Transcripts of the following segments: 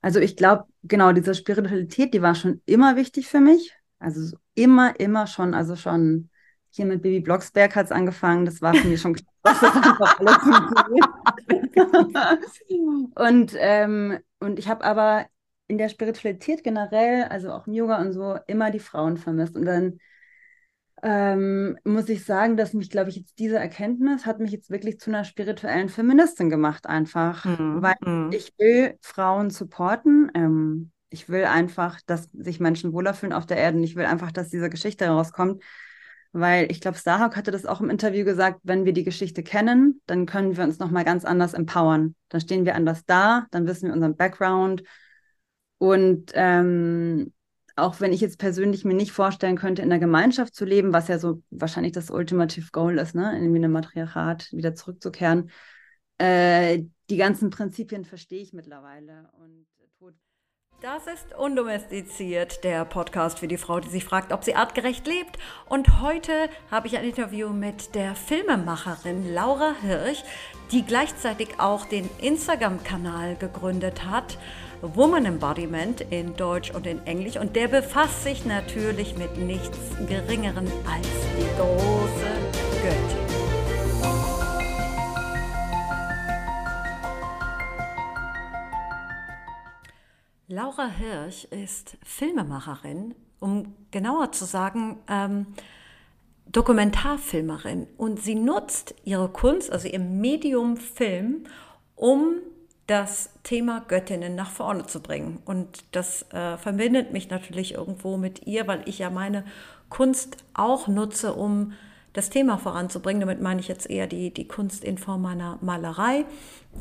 Also ich glaube, genau, diese Spiritualität, die war schon immer wichtig für mich. Also so immer, immer schon, also schon hier mit Baby Blocksberg hat es angefangen. Das war für mich schon klar, und, ähm, und ich habe aber in der Spiritualität generell, also auch im Yoga und so, immer die Frauen vermisst. Und dann ähm, muss ich sagen, dass mich, glaube ich, jetzt diese Erkenntnis hat mich jetzt wirklich zu einer spirituellen Feministin gemacht, einfach, Mhm. weil Mhm. ich will Frauen supporten. Ähm, ich will einfach, dass sich Menschen wohler fühlen auf der Erde. Und ich will einfach, dass diese Geschichte herauskommt, weil ich glaube, Starhawk hatte das auch im Interview gesagt, wenn wir die Geschichte kennen, dann können wir uns nochmal ganz anders empowern. Dann stehen wir anders da, dann wissen wir unseren Background. Und ähm, auch wenn ich jetzt persönlich mir nicht vorstellen könnte, in der Gemeinschaft zu leben, was ja so wahrscheinlich das Ultimative Goal ist, ne, in einem Matriarchat wieder zurückzukehren, äh, die ganzen Prinzipien verstehe ich mittlerweile. Und Das ist Undomestiziert, der Podcast für die Frau, die sich fragt, ob sie artgerecht lebt. Und heute habe ich ein Interview mit der Filmemacherin Laura Hirsch, die gleichzeitig auch den Instagram-Kanal gegründet hat. Woman Embodiment in Deutsch und in Englisch. Und der befasst sich natürlich mit nichts Geringeren als die große Göttin. Laura Hirsch ist Filmemacherin, um genauer zu sagen, ähm, Dokumentarfilmerin. Und sie nutzt ihre Kunst, also ihr Medium Film, um das Thema Göttinnen nach vorne zu bringen. Und das äh, verbindet mich natürlich irgendwo mit ihr, weil ich ja meine Kunst auch nutze, um das Thema voranzubringen. Damit meine ich jetzt eher die, die Kunst in Form meiner Malerei.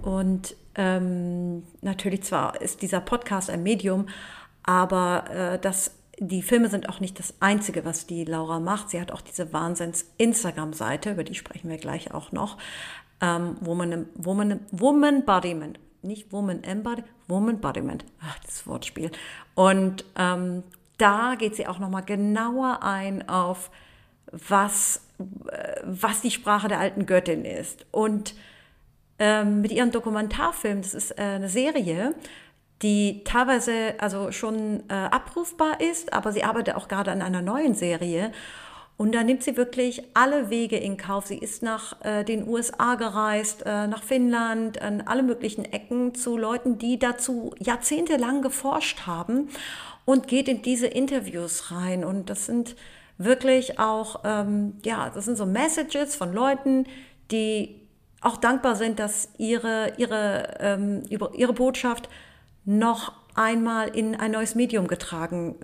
Und ähm, natürlich zwar ist dieser Podcast ein Medium, aber äh, das, die Filme sind auch nicht das Einzige, was die Laura macht. Sie hat auch diese Wahnsinns-Instagram-Seite, über die sprechen wir gleich auch noch. Ähm, Woman, Woman, Woman Bodiment. Nicht Woman Embodiment, Woman Bodiment. Ach, das Wortspiel. Und ähm, da geht sie auch nochmal genauer ein auf, was, was die Sprache der alten Göttin ist. Und ähm, mit ihrem Dokumentarfilm, das ist äh, eine Serie, die teilweise also schon äh, abrufbar ist, aber sie arbeitet auch gerade an einer neuen Serie. Und da nimmt sie wirklich alle Wege in Kauf. Sie ist nach äh, den USA gereist, äh, nach Finnland, an alle möglichen Ecken zu Leuten, die dazu jahrzehntelang geforscht haben und geht in diese Interviews rein. Und das sind wirklich auch, ähm, ja, das sind so Messages von Leuten, die auch dankbar sind, dass ihre, ihre, ähm, ihre Botschaft noch einmal in ein neues Medium getragen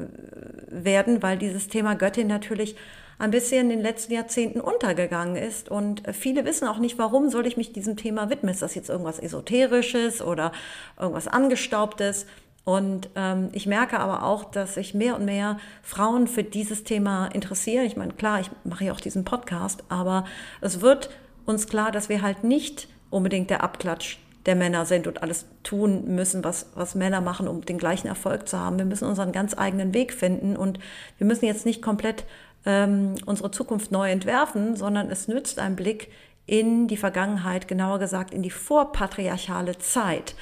werden, weil dieses Thema Göttin natürlich ein bisschen in den letzten Jahrzehnten untergegangen ist. Und viele wissen auch nicht, warum soll ich mich diesem Thema widmen. Ist das jetzt irgendwas Esoterisches oder irgendwas Angestaubtes? Und ähm, ich merke aber auch, dass sich mehr und mehr Frauen für dieses Thema interessieren. Ich meine, klar, ich mache ja auch diesen Podcast, aber es wird uns klar, dass wir halt nicht unbedingt der Abklatsch der Männer sind und alles tun müssen, was, was Männer machen, um den gleichen Erfolg zu haben. Wir müssen unseren ganz eigenen Weg finden und wir müssen jetzt nicht komplett ähm, unsere Zukunft neu entwerfen, sondern es nützt ein Blick in die Vergangenheit, genauer gesagt in die vorpatriarchale Zeit.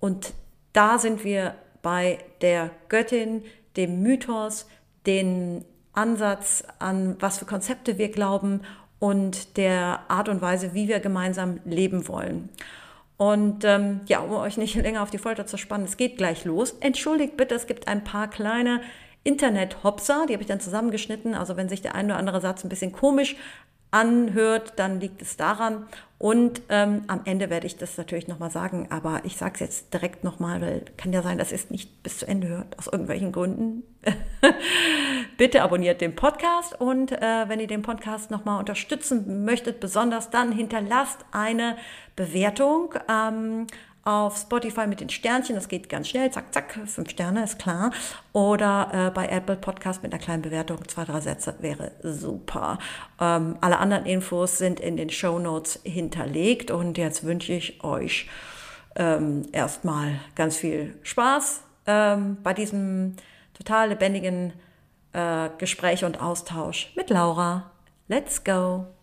Und da sind wir bei der Göttin, dem Mythos, den Ansatz an was für Konzepte wir glauben und der Art und Weise, wie wir gemeinsam leben wollen. Und ähm, ja, um euch nicht länger auf die Folter zu spannen, es geht gleich los. Entschuldigt bitte, es gibt ein paar kleine Internet-Hopser, die habe ich dann zusammengeschnitten. Also wenn sich der ein oder andere Satz ein bisschen komisch anhört, dann liegt es daran. Und ähm, am Ende werde ich das natürlich nochmal sagen, aber ich sage es jetzt direkt nochmal, weil kann ja sein, dass es nicht bis zu Ende hört, aus irgendwelchen Gründen. Bitte abonniert den Podcast und äh, wenn ihr den Podcast nochmal unterstützen möchtet, besonders dann hinterlasst eine Bewertung. Ähm, auf Spotify mit den Sternchen, das geht ganz schnell, zack, zack, fünf Sterne, ist klar. Oder äh, bei Apple Podcast mit einer kleinen Bewertung, zwei, drei Sätze, wäre super. Ähm, alle anderen Infos sind in den Show Notes hinterlegt und jetzt wünsche ich euch ähm, erstmal ganz viel Spaß ähm, bei diesem total lebendigen äh, Gespräch und Austausch mit Laura. Let's go!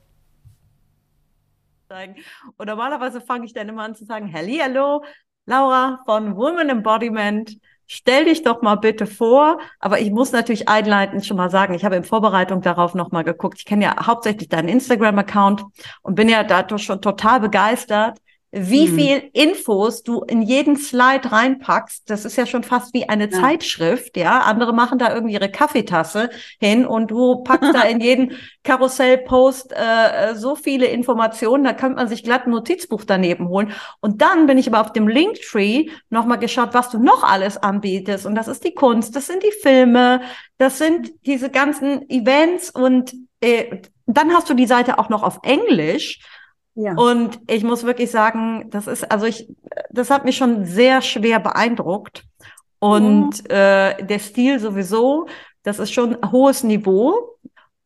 Und normalerweise fange ich dann immer an zu sagen, Hallihallo, Laura von Woman Embodiment, stell dich doch mal bitte vor. Aber ich muss natürlich einleitend schon mal sagen, ich habe in Vorbereitung darauf nochmal geguckt. Ich kenne ja hauptsächlich deinen Instagram-Account und bin ja dadurch schon total begeistert, wie hm. viel Infos du in jeden Slide reinpackst. Das ist ja schon fast wie eine ja. Zeitschrift, ja. Andere machen da irgendwie ihre Kaffeetasse hin und du packst da in jeden Karussellpost äh, so viele Informationen, da kann man sich glatt ein Notizbuch daneben holen. Und dann bin ich aber auf dem Linktree nochmal geschaut, was du noch alles anbietest. Und das ist die Kunst, das sind die Filme, das sind diese ganzen Events und äh, dann hast du die Seite auch noch auf Englisch. Ja. Und ich muss wirklich sagen, das ist, also ich, das hat mich schon sehr schwer beeindruckt. Und ja. äh, der Stil sowieso, das ist schon ein hohes Niveau.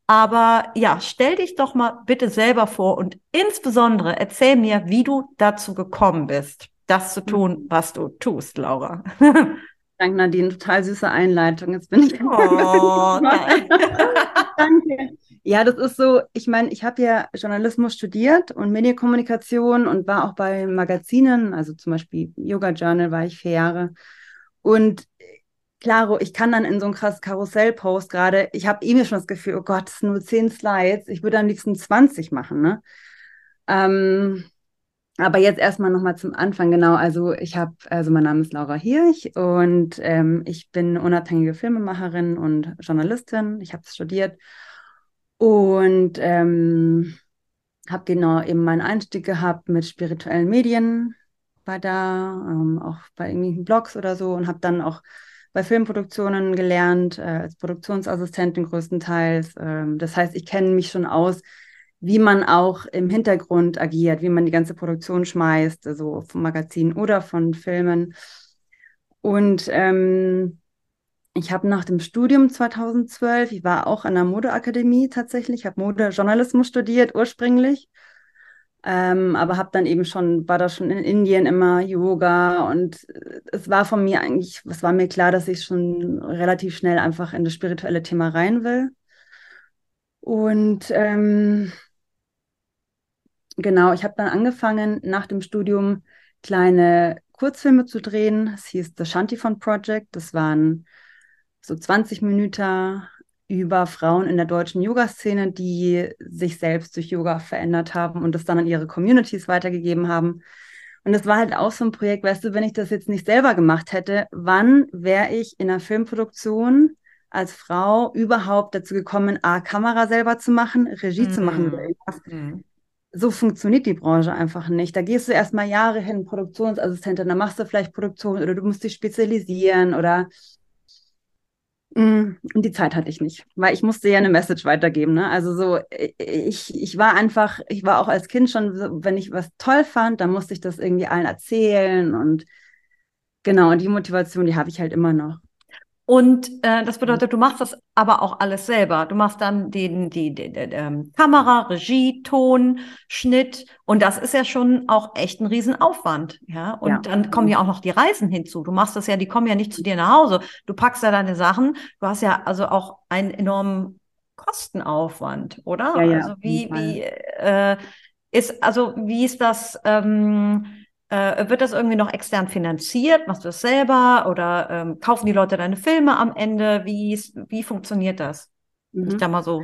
Aber ja, stell dich doch mal bitte selber vor und insbesondere erzähl mir, wie du dazu gekommen bist, das zu tun, mhm. was du tust, Laura. Danke, Nadine. Total süße Einleitung. Jetzt bin ich. Oh, Danke. Ja, das ist so, ich meine, ich habe ja Journalismus studiert und Medienkommunikation und war auch bei Magazinen, also zum Beispiel Yoga Journal war ich vier Jahre. Und klaro, ich kann dann in so ein krasses Karussell-Post gerade, ich habe eh mir schon das Gefühl, oh Gott, es sind nur zehn Slides, ich würde am liebsten 20 machen, ne? Ähm, aber jetzt erstmal nochmal zum Anfang, genau. Also ich habe, also mein Name ist Laura Hirch und ähm, ich bin unabhängige Filmemacherin und Journalistin. Ich habe studiert und ähm, habe genau eben meinen Einstieg gehabt mit spirituellen Medien, war da, ähm, auch bei irgendwelchen Blogs oder so und habe dann auch bei Filmproduktionen gelernt, äh, als Produktionsassistentin größtenteils. Ähm, das heißt, ich kenne mich schon aus, wie man auch im Hintergrund agiert, wie man die ganze Produktion schmeißt, also vom Magazin oder von Filmen. Und ähm, ich habe nach dem Studium 2012, ich war auch an der Modeakademie tatsächlich, habe Modejournalismus studiert ursprünglich, ähm, aber habe dann eben schon, war da schon in Indien immer Yoga und es war von mir eigentlich, es war mir klar, dass ich schon relativ schnell einfach in das spirituelle Thema rein will. Und ähm, genau, ich habe dann angefangen nach dem Studium kleine Kurzfilme zu drehen. Es hieß The Shantifon Project. Das waren so 20 Minuten über Frauen in der deutschen Yoga-Szene, die sich selbst durch Yoga verändert haben und das dann an ihre Communities weitergegeben haben. Und das war halt auch so ein Projekt, weißt du, wenn ich das jetzt nicht selber gemacht hätte, wann wäre ich in einer Filmproduktion als Frau überhaupt dazu gekommen, A, Kamera selber zu machen, Regie mhm. zu machen irgendwas. Mhm. So funktioniert die Branche einfach nicht. Da gehst du erstmal Jahre hin, Produktionsassistentin, dann machst du vielleicht Produktion oder du musst dich spezialisieren oder und die Zeit hatte ich nicht, weil ich musste ja eine Message weitergeben. Ne? Also so, ich, ich war einfach, ich war auch als Kind schon, wenn ich was toll fand, dann musste ich das irgendwie allen erzählen und genau, und die Motivation, die habe ich halt immer noch. Und äh, das bedeutet, du machst das aber auch alles selber. Du machst dann den, die, die, die, die ähm, Kamera, Regie, Ton, Schnitt. Und das ist ja schon auch echt ein Riesenaufwand. Ja. Und ja. dann kommen ja auch noch die Reisen hinzu. Du machst das ja, die kommen ja nicht zu dir nach Hause. Du packst ja deine Sachen. Du hast ja also auch einen enormen Kostenaufwand, oder? Ja, ja, also wie, wie äh, ist, also wie ist das? Ähm, äh, wird das irgendwie noch extern finanziert? Machst du das selber oder ähm, kaufen die Leute deine Filme am Ende? Wie, wie funktioniert das? Mhm. Ich da mal so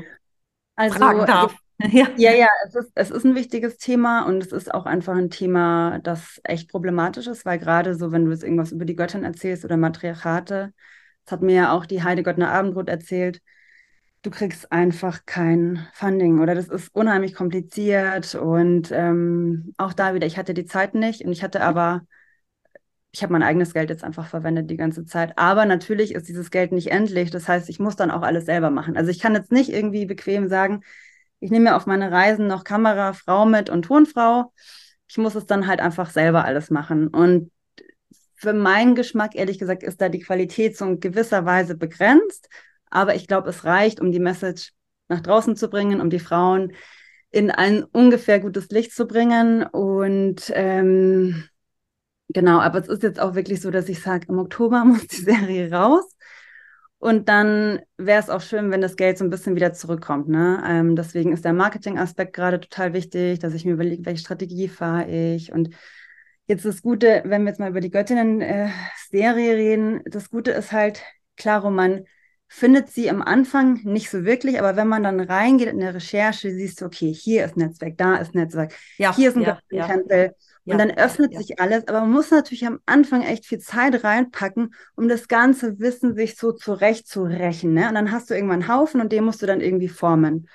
also, fragen darf. Ja, ja, ja es, ist, es ist ein wichtiges Thema und es ist auch einfach ein Thema, das echt problematisch ist, weil gerade so, wenn du jetzt irgendwas über die Göttin erzählst oder Matriarchate, das hat mir ja auch die Heide Göttner Abendrot erzählt, du kriegst einfach kein Funding oder das ist unheimlich kompliziert und ähm, auch da wieder, ich hatte die Zeit nicht und ich hatte aber, ich habe mein eigenes Geld jetzt einfach verwendet die ganze Zeit, aber natürlich ist dieses Geld nicht endlich, das heißt, ich muss dann auch alles selber machen. Also ich kann jetzt nicht irgendwie bequem sagen, ich nehme mir auf meine Reisen noch Kamera, Frau mit und Tonfrau. Ich muss es dann halt einfach selber alles machen und für meinen Geschmack, ehrlich gesagt, ist da die Qualität so in gewisser Weise begrenzt. Aber ich glaube, es reicht, um die Message nach draußen zu bringen, um die Frauen in ein ungefähr gutes Licht zu bringen. Und ähm, genau, aber es ist jetzt auch wirklich so, dass ich sage, im Oktober muss die Serie raus. Und dann wäre es auch schön, wenn das Geld so ein bisschen wieder zurückkommt. Ne? Ähm, deswegen ist der Marketing-Aspekt gerade total wichtig, dass ich mir überlege, welche Strategie fahre ich und Jetzt das Gute, wenn wir jetzt mal über die Göttinnen-Serie äh, reden, das Gute ist halt, klar, man findet sie am Anfang nicht so wirklich, aber wenn man dann reingeht in der Recherche, siehst du, okay, hier ist Netzwerk, da ist Netzwerk, ja, hier ist ein ja, Göttinnen-Tempel. Ja. Und ja, dann öffnet ja, sich alles, aber man muss natürlich am Anfang echt viel Zeit reinpacken, um das ganze Wissen sich so zurechtzurechnen. Ne? Und dann hast du irgendwann einen Haufen und den musst du dann irgendwie formen.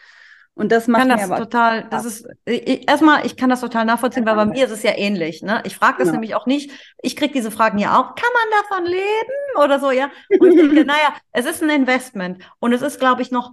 Und das macht kann das aber total, das ist ich, erstmal, ich kann das total nachvollziehen, weil bei mir ist es ja ähnlich. Ne? Ich frage das ja. nämlich auch nicht. Ich kriege diese Fragen ja auch. Kann man davon leben oder so? Ja. Und ich denke, naja, es ist ein Investment und es ist, glaube ich, noch.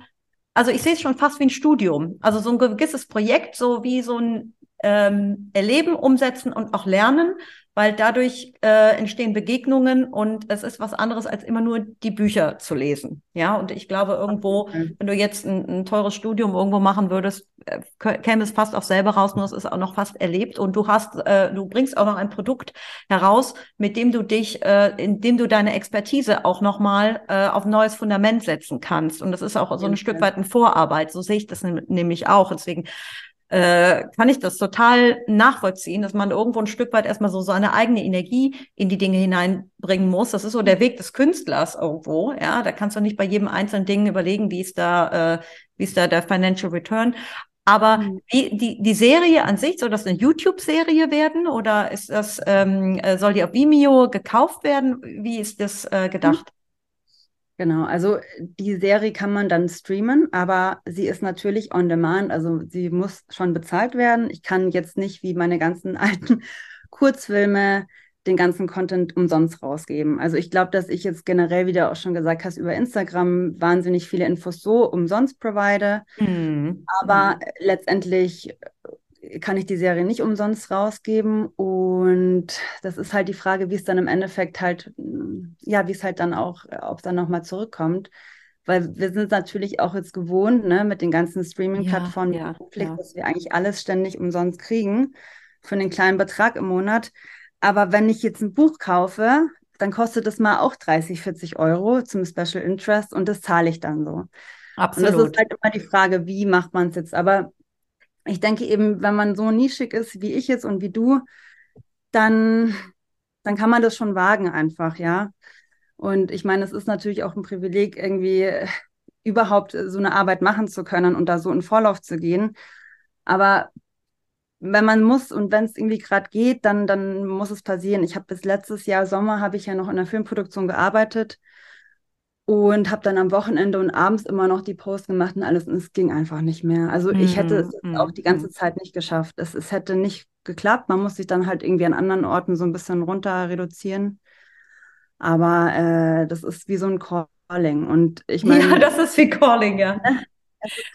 Also ich sehe es schon fast wie ein Studium. Also so ein gewisses Projekt, so wie so ein ähm, erleben, umsetzen und auch lernen, weil dadurch äh, entstehen Begegnungen und es ist was anderes, als immer nur die Bücher zu lesen. Ja, und ich glaube, irgendwo, wenn du jetzt ein, ein teures Studium irgendwo machen würdest, äh, käme es fast auch selber raus, nur es ist auch noch fast erlebt und du hast, äh, du bringst auch noch ein Produkt heraus, mit dem du dich, äh, in dem du deine Expertise auch nochmal äh, auf ein neues Fundament setzen kannst. Und das ist auch so ein Stück weit eine Vorarbeit. So sehe ich das nämlich auch. Deswegen äh, kann ich das total nachvollziehen, dass man irgendwo ein Stück weit erstmal so seine eigene Energie in die Dinge hineinbringen muss. Das ist so der Weg des Künstlers irgendwo. Ja, da kannst du nicht bei jedem einzelnen Ding überlegen, wie ist da, äh, wie ist da der Financial Return. Aber mhm. wie, die, die Serie an sich, soll das eine YouTube-Serie werden oder ist das, ähm, äh, soll die auf Vimeo gekauft werden? Wie ist das äh, gedacht? Genau, also die Serie kann man dann streamen, aber sie ist natürlich on demand, also sie muss schon bezahlt werden. Ich kann jetzt nicht wie meine ganzen alten Kurzfilme den ganzen Content umsonst rausgeben. Also ich glaube, dass ich jetzt generell, wie du auch schon gesagt hast, über Instagram wahnsinnig viele Infos so umsonst provide. Mhm. Aber mhm. letztendlich kann ich die Serie nicht umsonst rausgeben. Und das ist halt die Frage, wie es dann im Endeffekt halt, ja, wie es halt dann auch, ob es dann nochmal zurückkommt. Weil wir sind natürlich auch jetzt gewohnt, ne, mit den ganzen Streaming-Plattformen, ja, ja, ja. dass wir eigentlich alles ständig umsonst kriegen für einen kleinen Betrag im Monat. Aber wenn ich jetzt ein Buch kaufe, dann kostet es mal auch 30, 40 Euro zum Special Interest und das zahle ich dann so. Absolut. Und das ist halt immer die Frage, wie macht man es jetzt? Aber ich denke eben, wenn man so nischig ist wie ich jetzt und wie du, dann, dann kann man das schon wagen einfach, ja. Und ich meine, es ist natürlich auch ein Privileg, irgendwie überhaupt so eine Arbeit machen zu können und da so in Vorlauf zu gehen. Aber wenn man muss und wenn es irgendwie gerade geht, dann, dann muss es passieren. Ich habe bis letztes Jahr Sommer habe ich ja noch in der Filmproduktion gearbeitet und habe dann am Wochenende und abends immer noch die Post gemacht und alles und es ging einfach nicht mehr. Also ich hätte es mm, auch die ganze mm. Zeit nicht geschafft. Es, es hätte nicht geklappt. Man muss sich dann halt irgendwie an anderen Orten so ein bisschen runter reduzieren. Aber äh, das ist wie so ein Calling. Und ich meine. Ja, das ist wie Calling, ja.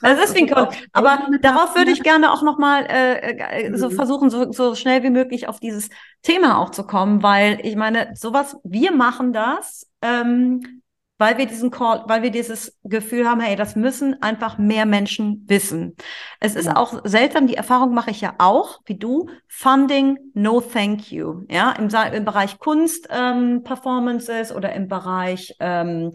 Das ist wie ein Calling. Aber darauf würde ich gerne auch nochmal äh, äh, so mhm. versuchen, so, so schnell wie möglich auf dieses Thema auch zu kommen, weil ich meine, sowas, wir machen das. Ähm, weil wir diesen Call, weil wir dieses Gefühl haben, hey, das müssen einfach mehr Menschen wissen. Es ist ja. auch seltsam, die Erfahrung mache ich ja auch, wie du, Funding, no thank you. Ja, im, im Bereich Kunst, ähm, Performances oder im Bereich ähm,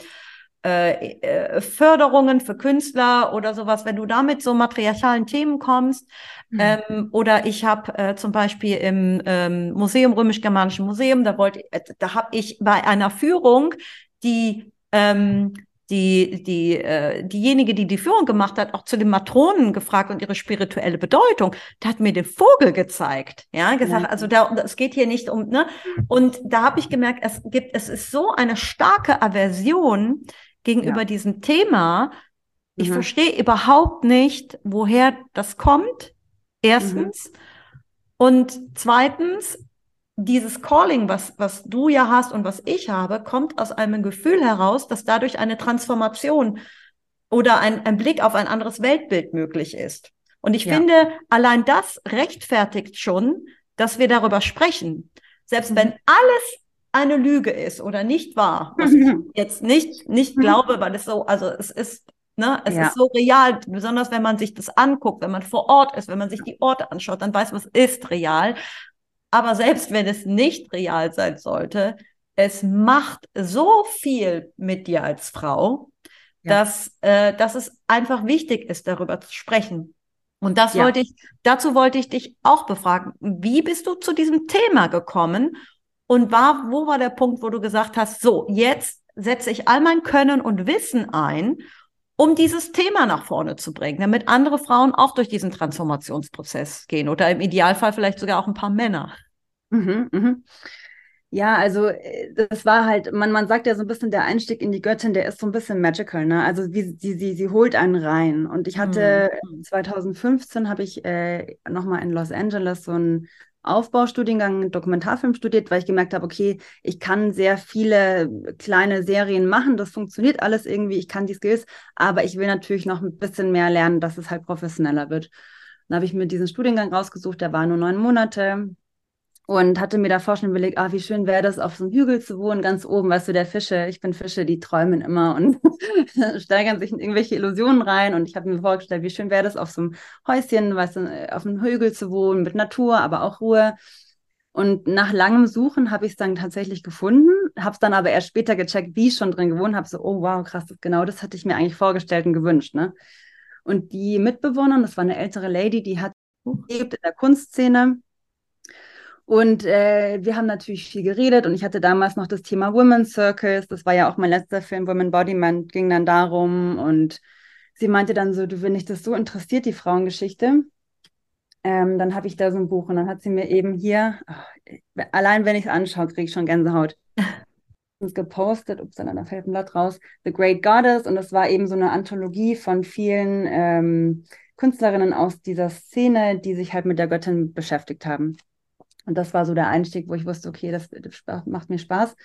äh, äh, Förderungen für Künstler oder sowas, wenn du damit so matriarchalen Themen kommst. Mhm. Ähm, oder ich habe äh, zum Beispiel im ähm, Museum, Römisch-Germanischen Museum, da wollte, äh, da habe ich bei einer Führung die ähm, die, die, äh, diejenige, die die Führung gemacht hat, auch zu den Matronen gefragt und ihre spirituelle Bedeutung. Da hat mir den Vogel gezeigt, ja, gesagt, ja. also da, es geht hier nicht um, ne, und da habe ich gemerkt, es gibt, es ist so eine starke Aversion gegenüber ja. diesem Thema. Ich mhm. verstehe überhaupt nicht, woher das kommt. Erstens. Mhm. Und zweitens, dieses Calling, was, was du ja hast und was ich habe, kommt aus einem Gefühl heraus, dass dadurch eine Transformation oder ein, ein Blick auf ein anderes Weltbild möglich ist. Und ich ja. finde, allein das rechtfertigt schon, dass wir darüber sprechen. Selbst mhm. wenn alles eine Lüge ist oder nicht wahr, was ich jetzt nicht, nicht mhm. glaube, weil es so, also es ist, ne, es ja. ist so real, besonders wenn man sich das anguckt, wenn man vor Ort ist, wenn man sich die Orte anschaut, dann weiß man, es ist real. Aber selbst wenn es nicht real sein sollte, es macht so viel mit dir als Frau, ja. dass, äh, dass es einfach wichtig ist, darüber zu sprechen. Und das Ja. wollte ich, dazu wollte ich dich auch befragen. Wie bist du zu diesem Thema gekommen? Und war, wo war der Punkt, wo du gesagt hast, so, jetzt setze ich all mein Können und Wissen ein, um dieses Thema nach vorne zu bringen, damit andere Frauen auch durch diesen Transformationsprozess gehen oder im Idealfall vielleicht sogar auch ein paar Männer. Mhm, mhm. Ja, also äh, das war halt, man, man sagt ja so ein bisschen, der Einstieg in die Göttin, der ist so ein bisschen magical, ne? Also wie sie, sie, sie holt einen rein. Und ich hatte Mhm. 2015 habe ich äh, nochmal in Los Angeles so einen Aufbaustudiengang Dokumentarfilm studiert, weil ich gemerkt habe, okay, ich kann sehr viele kleine Serien machen, das funktioniert alles irgendwie, ich kann die Skills, aber ich will natürlich noch ein bisschen mehr lernen, dass es halt professioneller wird. Dann habe ich mir diesen Studiengang rausgesucht, der war nur neun Monate und hatte mir davor schon überlegt, ah, wie schön wäre das, auf so einem Hügel zu wohnen, ganz oben, weißt du, der Fische, ich bin Fische, die träumen immer und steigern sich in irgendwelche Illusionen rein. Und ich habe mir vorgestellt, wie schön wäre das, auf so einem Häuschen, weißt du, auf einem Hügel zu wohnen, mit Natur, aber auch Ruhe. Und nach langem Suchen habe ich es dann tatsächlich gefunden, habe es dann aber erst später gecheckt, wie ich schon drin gewohnt habe, so, oh wow, krass, genau das hatte ich mir eigentlich vorgestellt und gewünscht, ne? Und die Mitbewohnerin, das war eine ältere Lady, die hat gelebt in der Kunstszene, und äh, wir haben natürlich viel geredet und ich hatte damals noch das Thema Women's Circles. Das war ja auch mein letzter Film, Women Body Man, ging dann darum. Und sie meinte dann so, du, wenn dich das so interessiert, die Frauengeschichte, ähm, dann habe ich da so ein Buch. Und dann hat sie mir eben hier, ach, allein wenn ich es anschaue, kriege ich schon Gänsehaut. gepostet, ups, dann da fällt ein Blatt raus, The Great Goddess. Und das war eben so eine Anthologie von vielen ähm, Künstlerinnen aus dieser Szene, die sich halt mit der Göttin beschäftigt haben. Und das war so der Einstieg, wo ich wusste, okay, das, das macht mir Spaß.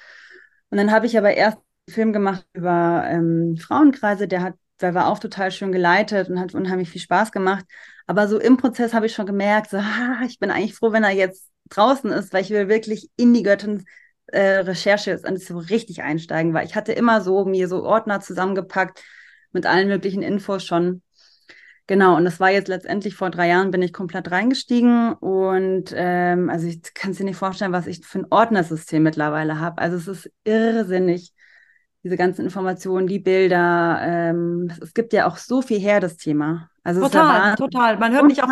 Und dann habe ich aber erst einen Film gemacht über ähm, Frauenkreise, der hat, der war auch total schön geleitet und hat unheimlich viel Spaß gemacht. Aber so im Prozess habe ich schon gemerkt, so, ah, ich bin eigentlich froh, wenn er jetzt draußen ist, weil ich will wirklich in die Göttin äh, Recherche jetzt so richtig einsteigen, weil ich hatte immer so mir so Ordner zusammengepackt mit allen möglichen Infos schon. Genau, und das war jetzt letztendlich vor drei Jahren bin ich komplett reingestiegen und ähm, also ich kann es dir nicht vorstellen, was ich für ein Ordnersystem mittlerweile habe. Also es ist irrsinnig, diese ganzen Informationen, die Bilder. Ähm, es, gibt ja auch so viel her, das Thema. Also es ist ja Total, total. Man hört mich auch,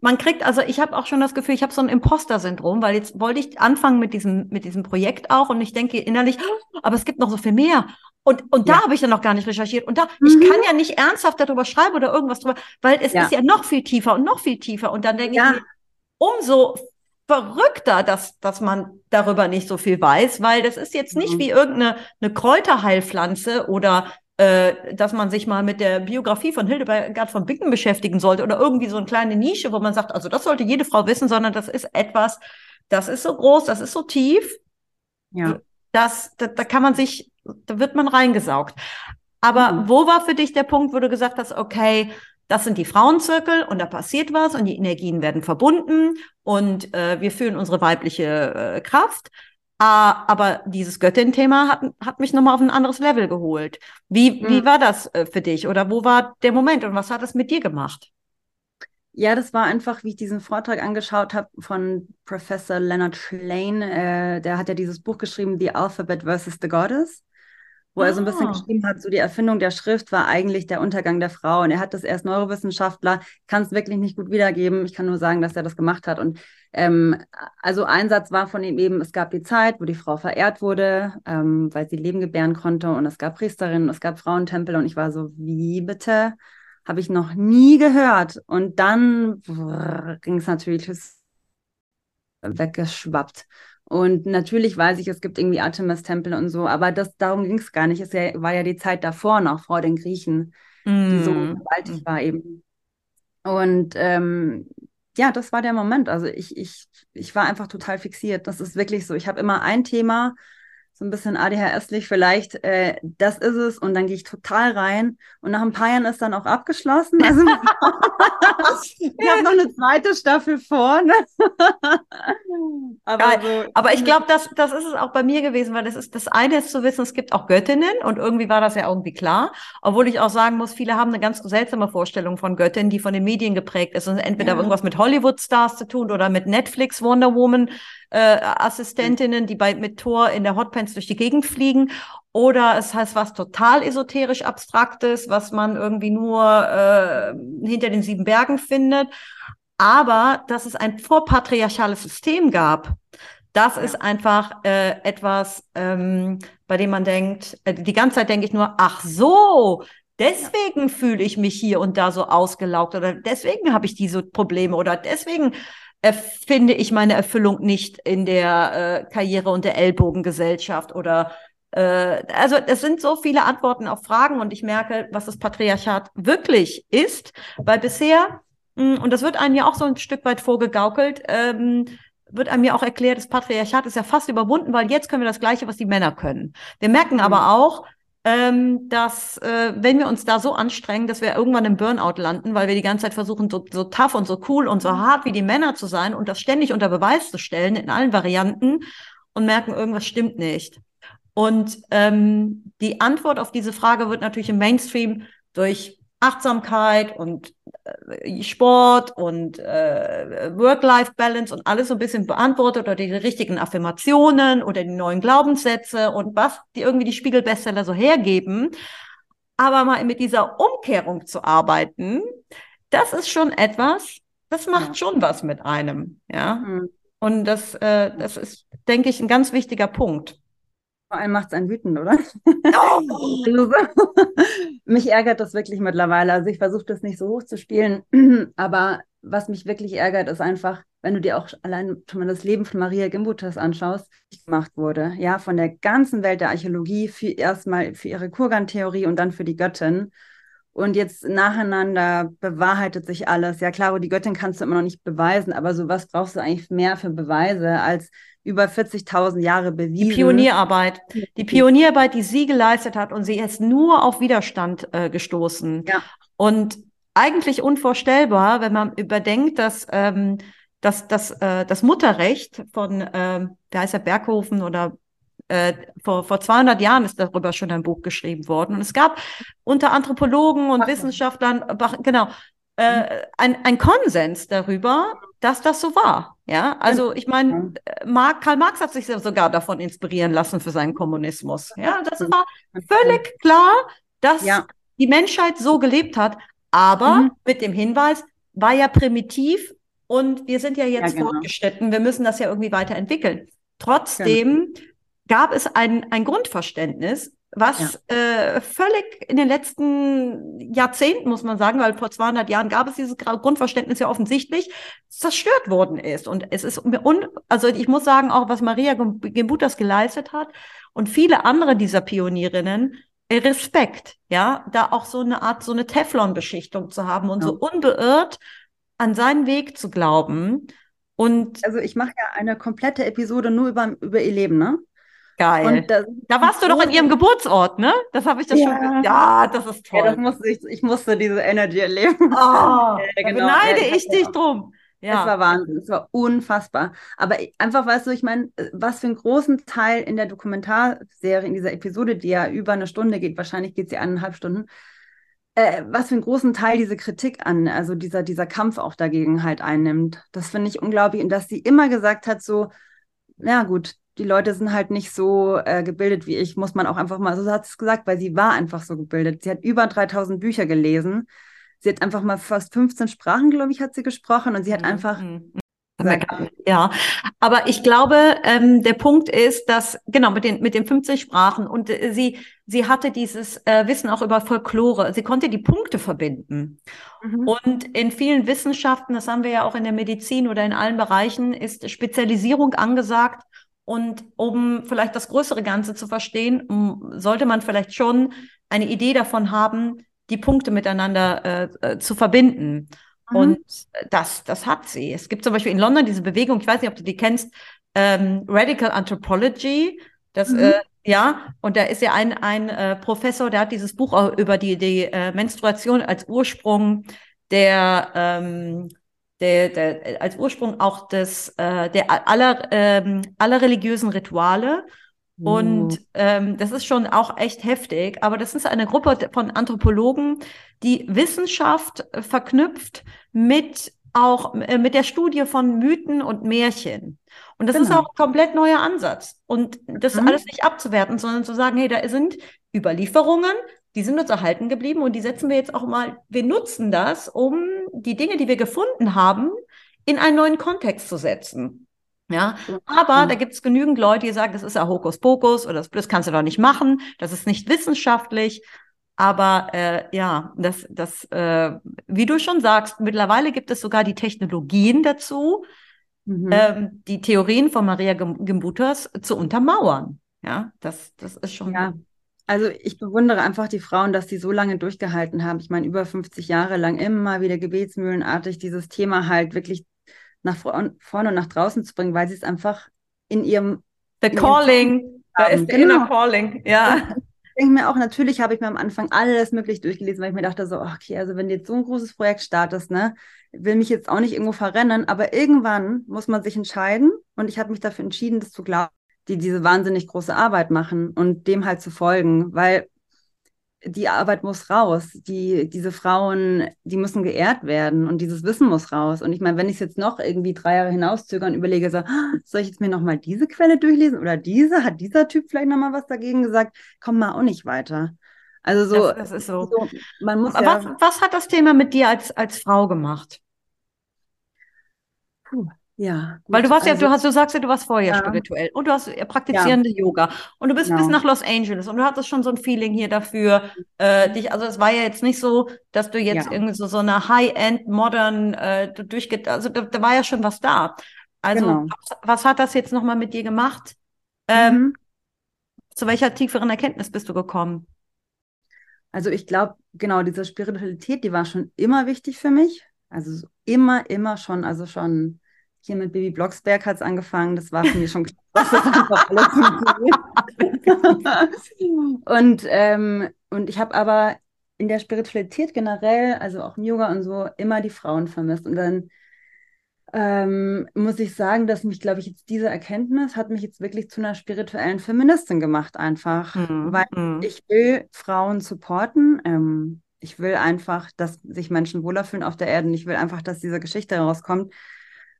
man kriegt, also ich habe auch schon das Gefühl, ich habe so ein Imposter-Syndrom, weil jetzt wollte ich anfangen mit diesem, mit diesem Projekt auch und ich denke innerlich, "Oh, aber es gibt noch so viel mehr. Und, und da Ja. habe ich ja noch gar nicht recherchiert. Und da, Mhm. ich kann ja nicht ernsthaft darüber schreiben oder irgendwas drüber, weil es Ja. ist ja noch viel tiefer und noch viel tiefer. Und dann denke Ja. ich mir, umso verrückter, dass, dass man darüber nicht so viel weiß, weil das ist jetzt nicht Mhm. wie irgendeine eine Kräuterheilpflanze oder äh, dass man sich mal mit der Biografie von Hildegard von Bingen beschäftigen sollte oder irgendwie so eine kleine Nische, wo man sagt, also das sollte jede Frau wissen, sondern das ist etwas, das ist so groß, das ist so tief, Ja. dass da, da kann man sich, da wird man reingesaugt. Aber Mhm. wo war für dich der Punkt, wo du gesagt hast, okay, das sind die Frauenzirkel und da passiert was und die Energien werden verbunden und äh, wir fühlen unsere weibliche äh, Kraft. Ah, aber dieses Göttin-Thema hat, hat mich nochmal auf ein anderes Level geholt. Wie, wie Mhm. war das äh, für dich oder wo war der Moment und was hat es mit dir gemacht? Ja, das war einfach, wie ich diesen Vortrag angeschaut habe von Professor Leonard Shlain. Äh, der hat ja dieses Buch geschrieben, The Alphabet versus the Goddess, wo er so ein bisschen Ah. geschrieben hat, so die Erfindung der Schrift war eigentlich der Untergang der Frau. Und er hat das erst Neurowissenschaftler, kann es wirklich nicht gut wiedergeben. Ich kann nur sagen, dass er das gemacht hat. Und ähm, also ein Satz war von ihm eben, es gab die Zeit, wo die Frau verehrt wurde, ähm, weil sie Leben gebären konnte. Und es gab Priesterinnen, es gab Frauentempel. Und ich war so, wie bitte? Habe ich noch nie gehört. Und dann ging es natürlich weggeschwappt. Und natürlich weiß ich, es gibt irgendwie Artemis-Tempel und so, aber das, darum ging es gar nicht. Es war ja die Zeit davor noch, vor den Griechen, die so Mm. gewaltig war eben. Und ähm, ja, das war der Moment. Also ich, ich, ich war einfach total fixiert. Das ist wirklich so. Ich habe immer ein Thema, so ein bisschen ADHS-lich vielleicht, äh, das ist es und dann gehe ich total rein und nach ein paar Jahren ist dann auch abgeschlossen. Also ich habe noch eine zweite Staffel vor. Ne? Aber Geil. so, Aber ich glaube, das, das ist es auch bei mir gewesen, weil das ist das eine ist zu wissen, es gibt auch Göttinnen und irgendwie war das ja irgendwie klar. Obwohl ich auch sagen muss, viele haben eine ganz seltsame Vorstellung von Göttinnen, die von den Medien geprägt ist und entweder Ja. irgendwas mit Hollywood-Stars zu tun oder mit Netflix Wonder Woman äh, Assistentinnen, die bei mit Tor in der Hotpants durch die Gegend fliegen. Oder es heißt was total esoterisch Abstraktes, was man irgendwie nur äh, hinter den sieben Bergen findet. Aber dass es ein vorpatriarchales System gab, das ja. ist einfach äh, etwas, ähm, bei dem man denkt, äh, die ganze Zeit denke ich nur, ach so, deswegen ja. fühle ich mich hier und da so ausgelaugt oder deswegen habe ich diese Probleme oder deswegen finde ich meine Erfüllung nicht in der äh, Karriere und der Ellbogengesellschaft oder äh, also es sind so viele Antworten auf Fragen und ich merke, was das Patriarchat wirklich ist, weil bisher, mh, hm, und das wird einem ja auch so ein Stück weit vorgegaukelt, ähm, wird einem ja auch erklärt, das Patriarchat ist ja fast überwunden, weil jetzt können wir das Gleiche, was die Männer können. Wir merken mhm. aber auch, ähm, dass äh, wenn wir uns da so anstrengen, dass wir irgendwann im Burnout landen, weil wir die ganze Zeit versuchen, so, so tough und so cool und so hart wie die Männer zu sein und das ständig unter Beweis zu stellen in allen Varianten und merken, irgendwas stimmt nicht. Und ähm, die Antwort auf diese Frage wird natürlich im Mainstream durch Achtsamkeit und Sport und äh, Work-Life-Balance und alles so ein bisschen beantwortet oder die richtigen Affirmationen oder die neuen Glaubenssätze und was die irgendwie die Spiegelbestseller so hergeben. Aber mal mit dieser Umkehrung zu arbeiten, das ist schon etwas, das macht ja. schon was mit einem, ja. Mhm. Und das, äh, das ist, denke ich, ein ganz wichtiger Punkt. Vor allem macht es einen wütend, oder? Oh. mich ärgert das wirklich mittlerweile. Also ich versuche das nicht so hoch zu spielen, aber was mich wirklich ärgert, ist einfach, wenn du dir auch allein schon mal das Leben von Maria Gimbutas anschaust, gemacht wurde, ja, von der ganzen Welt der Archäologie für erstmal für ihre Kurgan-Theorie und dann für die Göttin. Und jetzt nacheinander bewahrheitet sich alles. Ja, klar, die Göttin kannst du immer noch nicht beweisen, aber so was brauchst du eigentlich mehr für Beweise als über 40.000 Jahre bewiesen. Die Pionierarbeit. Die Pionierarbeit, die sie geleistet hat und sie ist nur auf Widerstand äh, gestoßen. Ja. Und eigentlich unvorstellbar, wenn man überdenkt, dass ähm, dass das, äh, das Mutterrecht von, äh, der heißt ja Berghofen oder äh, vor, vor 200 Jahren ist darüber schon ein Buch geschrieben worden. Und es gab unter Anthropologen und Ach. Wissenschaftlern, genau, äh, ein, ein Konsens darüber, dass das so war. Ja, also ich meine, Mark, Karl Marx hat sich sogar davon inspirieren lassen für seinen Kommunismus. Ja, das war völlig klar, dass ja. die Menschheit so gelebt hat, aber mhm. mit dem Hinweis, war ja primitiv und wir sind ja jetzt ja, genau. fortgeschritten, wir müssen das ja irgendwie weiterentwickeln. Trotzdem genau. Gab es ein, ein Grundverständnis, was ja. äh, völlig in den letzten Jahrzehnten, muss man sagen, weil vor 200 Jahren gab es dieses Grundverständnis ja offensichtlich, zerstört worden ist. Und es ist, un also ich muss sagen, auch was Maria Gembutas geleistet hat und viele andere dieser Pionierinnen, äh, Respekt, ja, da auch so eine Art, so eine Teflon-Beschichtung zu haben und ja. so unbeirrt an seinen Weg zu glauben. Und also ich mache ja eine komplette Episode nur über, über ihr Leben, ne? Geil. Das, da warst du doch in ihrem Geburtsort, ne? Das habe ich das ja. schon. Ja, das ist toll. Ja, das musste ich, ich musste diese Energy erleben. Oh, ja, genau. beneide ja, ich dich drum. Ja. Es war Wahnsinn, es war unfassbar. Aber einfach, weißt du, ich meine, was für einen großen Teil in der Dokumentarserie, in dieser Episode, die ja über eine Stunde geht, wahrscheinlich geht sie eineinhalb Stunden, äh, was für einen großen Teil diese Kritik an, also dieser, dieser Kampf auch dagegen halt einnimmt. Das finde ich unglaublich. Und dass sie immer gesagt hat, so, ja gut, die Leute sind halt nicht so äh, gebildet wie ich, muss man auch einfach mal, so hat es gesagt, weil sie war einfach so gebildet. Sie hat über 3000 Bücher gelesen. Sie hat einfach mal fast 15 Sprachen, glaube ich, hat sie gesprochen und sie hat mhm. einfach mhm. Ja, aber ich glaube, ähm, der Punkt ist, dass genau mit den mit den 50 Sprachen und äh, sie sie hatte dieses äh, Wissen auch über Folklore. Sie konnte die Punkte verbinden. Mhm. Und in vielen Wissenschaften, das haben wir ja auch in der Medizin oder in allen Bereichen, ist Spezialisierung angesagt und um vielleicht das größere Ganze zu verstehen, sollte man vielleicht schon eine Idee davon haben, die Punkte miteinander äh, äh, zu verbinden. Mhm. Und das, das hat sie. Es gibt zum Beispiel in London diese Bewegung, ich weiß nicht, ob du die kennst, ähm, Radical Anthropology. Das, mhm. äh, ja, und da ist ja ein, ein äh, Professor, der hat dieses Buch über die, die äh, Menstruation als Ursprung der ähm, der, der, als Ursprung auch des, äh, der aller, ähm, aller religiösen Rituale. Und ähm, das ist schon auch echt heftig. Aber das ist eine Gruppe von Anthropologen, die Wissenschaft verknüpft mit auch äh, mit der Studie von Mythen und Märchen. Und das ist Genau. auch ein komplett neuer Ansatz. Und das Mhm. alles nicht abzuwerten, sondern zu sagen, hey, da sind Überlieferungen, die sind uns erhalten geblieben und die setzen wir jetzt auch mal, wir nutzen das, um die Dinge, die wir gefunden haben, in einen neuen Kontext zu setzen. Ja, aber da gibt es genügend Leute, die sagen, das ist ja Hokuspokus oder das, das kannst du doch nicht machen, das ist nicht wissenschaftlich. Aber äh, ja, das, das, äh, wie du schon sagst, mittlerweile gibt es sogar die Technologien dazu, Mhm. ähm, die Theorien von Maria Gimbutas zu untermauern. Ja, das, das ist schon. Ja, also ich bewundere einfach die Frauen, dass die so lange durchgehalten haben. Ich meine, über 50 Jahre lang immer wieder gebetsmühlenartig dieses Thema halt wirklich nach vor- vorne und nach draußen zu bringen, weil sie es einfach in ihrem, The in ihrem Calling, da haben. ist der Genau. Inner Calling, ja. Ich denke mir auch, natürlich habe ich mir am Anfang alles möglich durchgelesen, weil ich mir dachte so, okay, also wenn du jetzt so ein großes Projekt startest, ne, will mich jetzt auch nicht irgendwo verrennen, aber irgendwann muss man sich entscheiden und ich habe mich dafür entschieden, das zu glauben, die diese wahnsinnig große Arbeit machen und dem halt zu folgen, weil die Arbeit muss raus. Die, diese Frauen, die müssen geehrt werden und dieses Wissen muss raus. Und ich meine, wenn ich es jetzt noch irgendwie drei Jahre hinauszögere und überlege, so, "Ah, soll ich jetzt mir nochmal diese Quelle durchlesen oder diese? Hat dieser Typ vielleicht nochmal was dagegen gesagt? Kommt mal auch nicht weiter. Also so, Das, das ist so. so man muss Aber ja, was, was hat das Thema mit dir als, als Frau gemacht? puh, ja, Weil du gut, warst ja, also, du hast, du sagst ja, du warst vorher Ja. spirituell und du hast praktizierende Yoga und du bist bis Genau. nach Los Angeles und du hattest schon so ein Feeling hier dafür, äh, dich, also es war ja jetzt nicht so, dass du jetzt Ja. irgendwie so, so eine High-End, modern, äh, du durchge, also da, da war ja schon was da. Also Genau. was, was hat das jetzt nochmal mit dir gemacht? Ähm, Mhm. Zu welcher tieferen Erkenntnis bist du gekommen? Also ich glaube, genau, diese Spiritualität, die war schon immer wichtig für mich. Also so immer, immer schon, also schon hier mit Baby Blocksberg hat es angefangen. Das war für mich schon klar, dass das einfach alles und, ähm, und ich habe aber in der Spiritualität generell, also auch im Yoga und so, immer die Frauen vermisst. Und dann ähm, muss ich sagen, dass mich, glaube ich, jetzt diese Erkenntnis hat mich jetzt wirklich zu einer spirituellen Feministin gemacht, einfach. Mhm, Weil mhm. ich will Frauen supporten. Ähm, ich will einfach, dass sich Menschen wohler fühlen auf der Erde. Und ich will einfach, dass diese Geschichte herauskommt.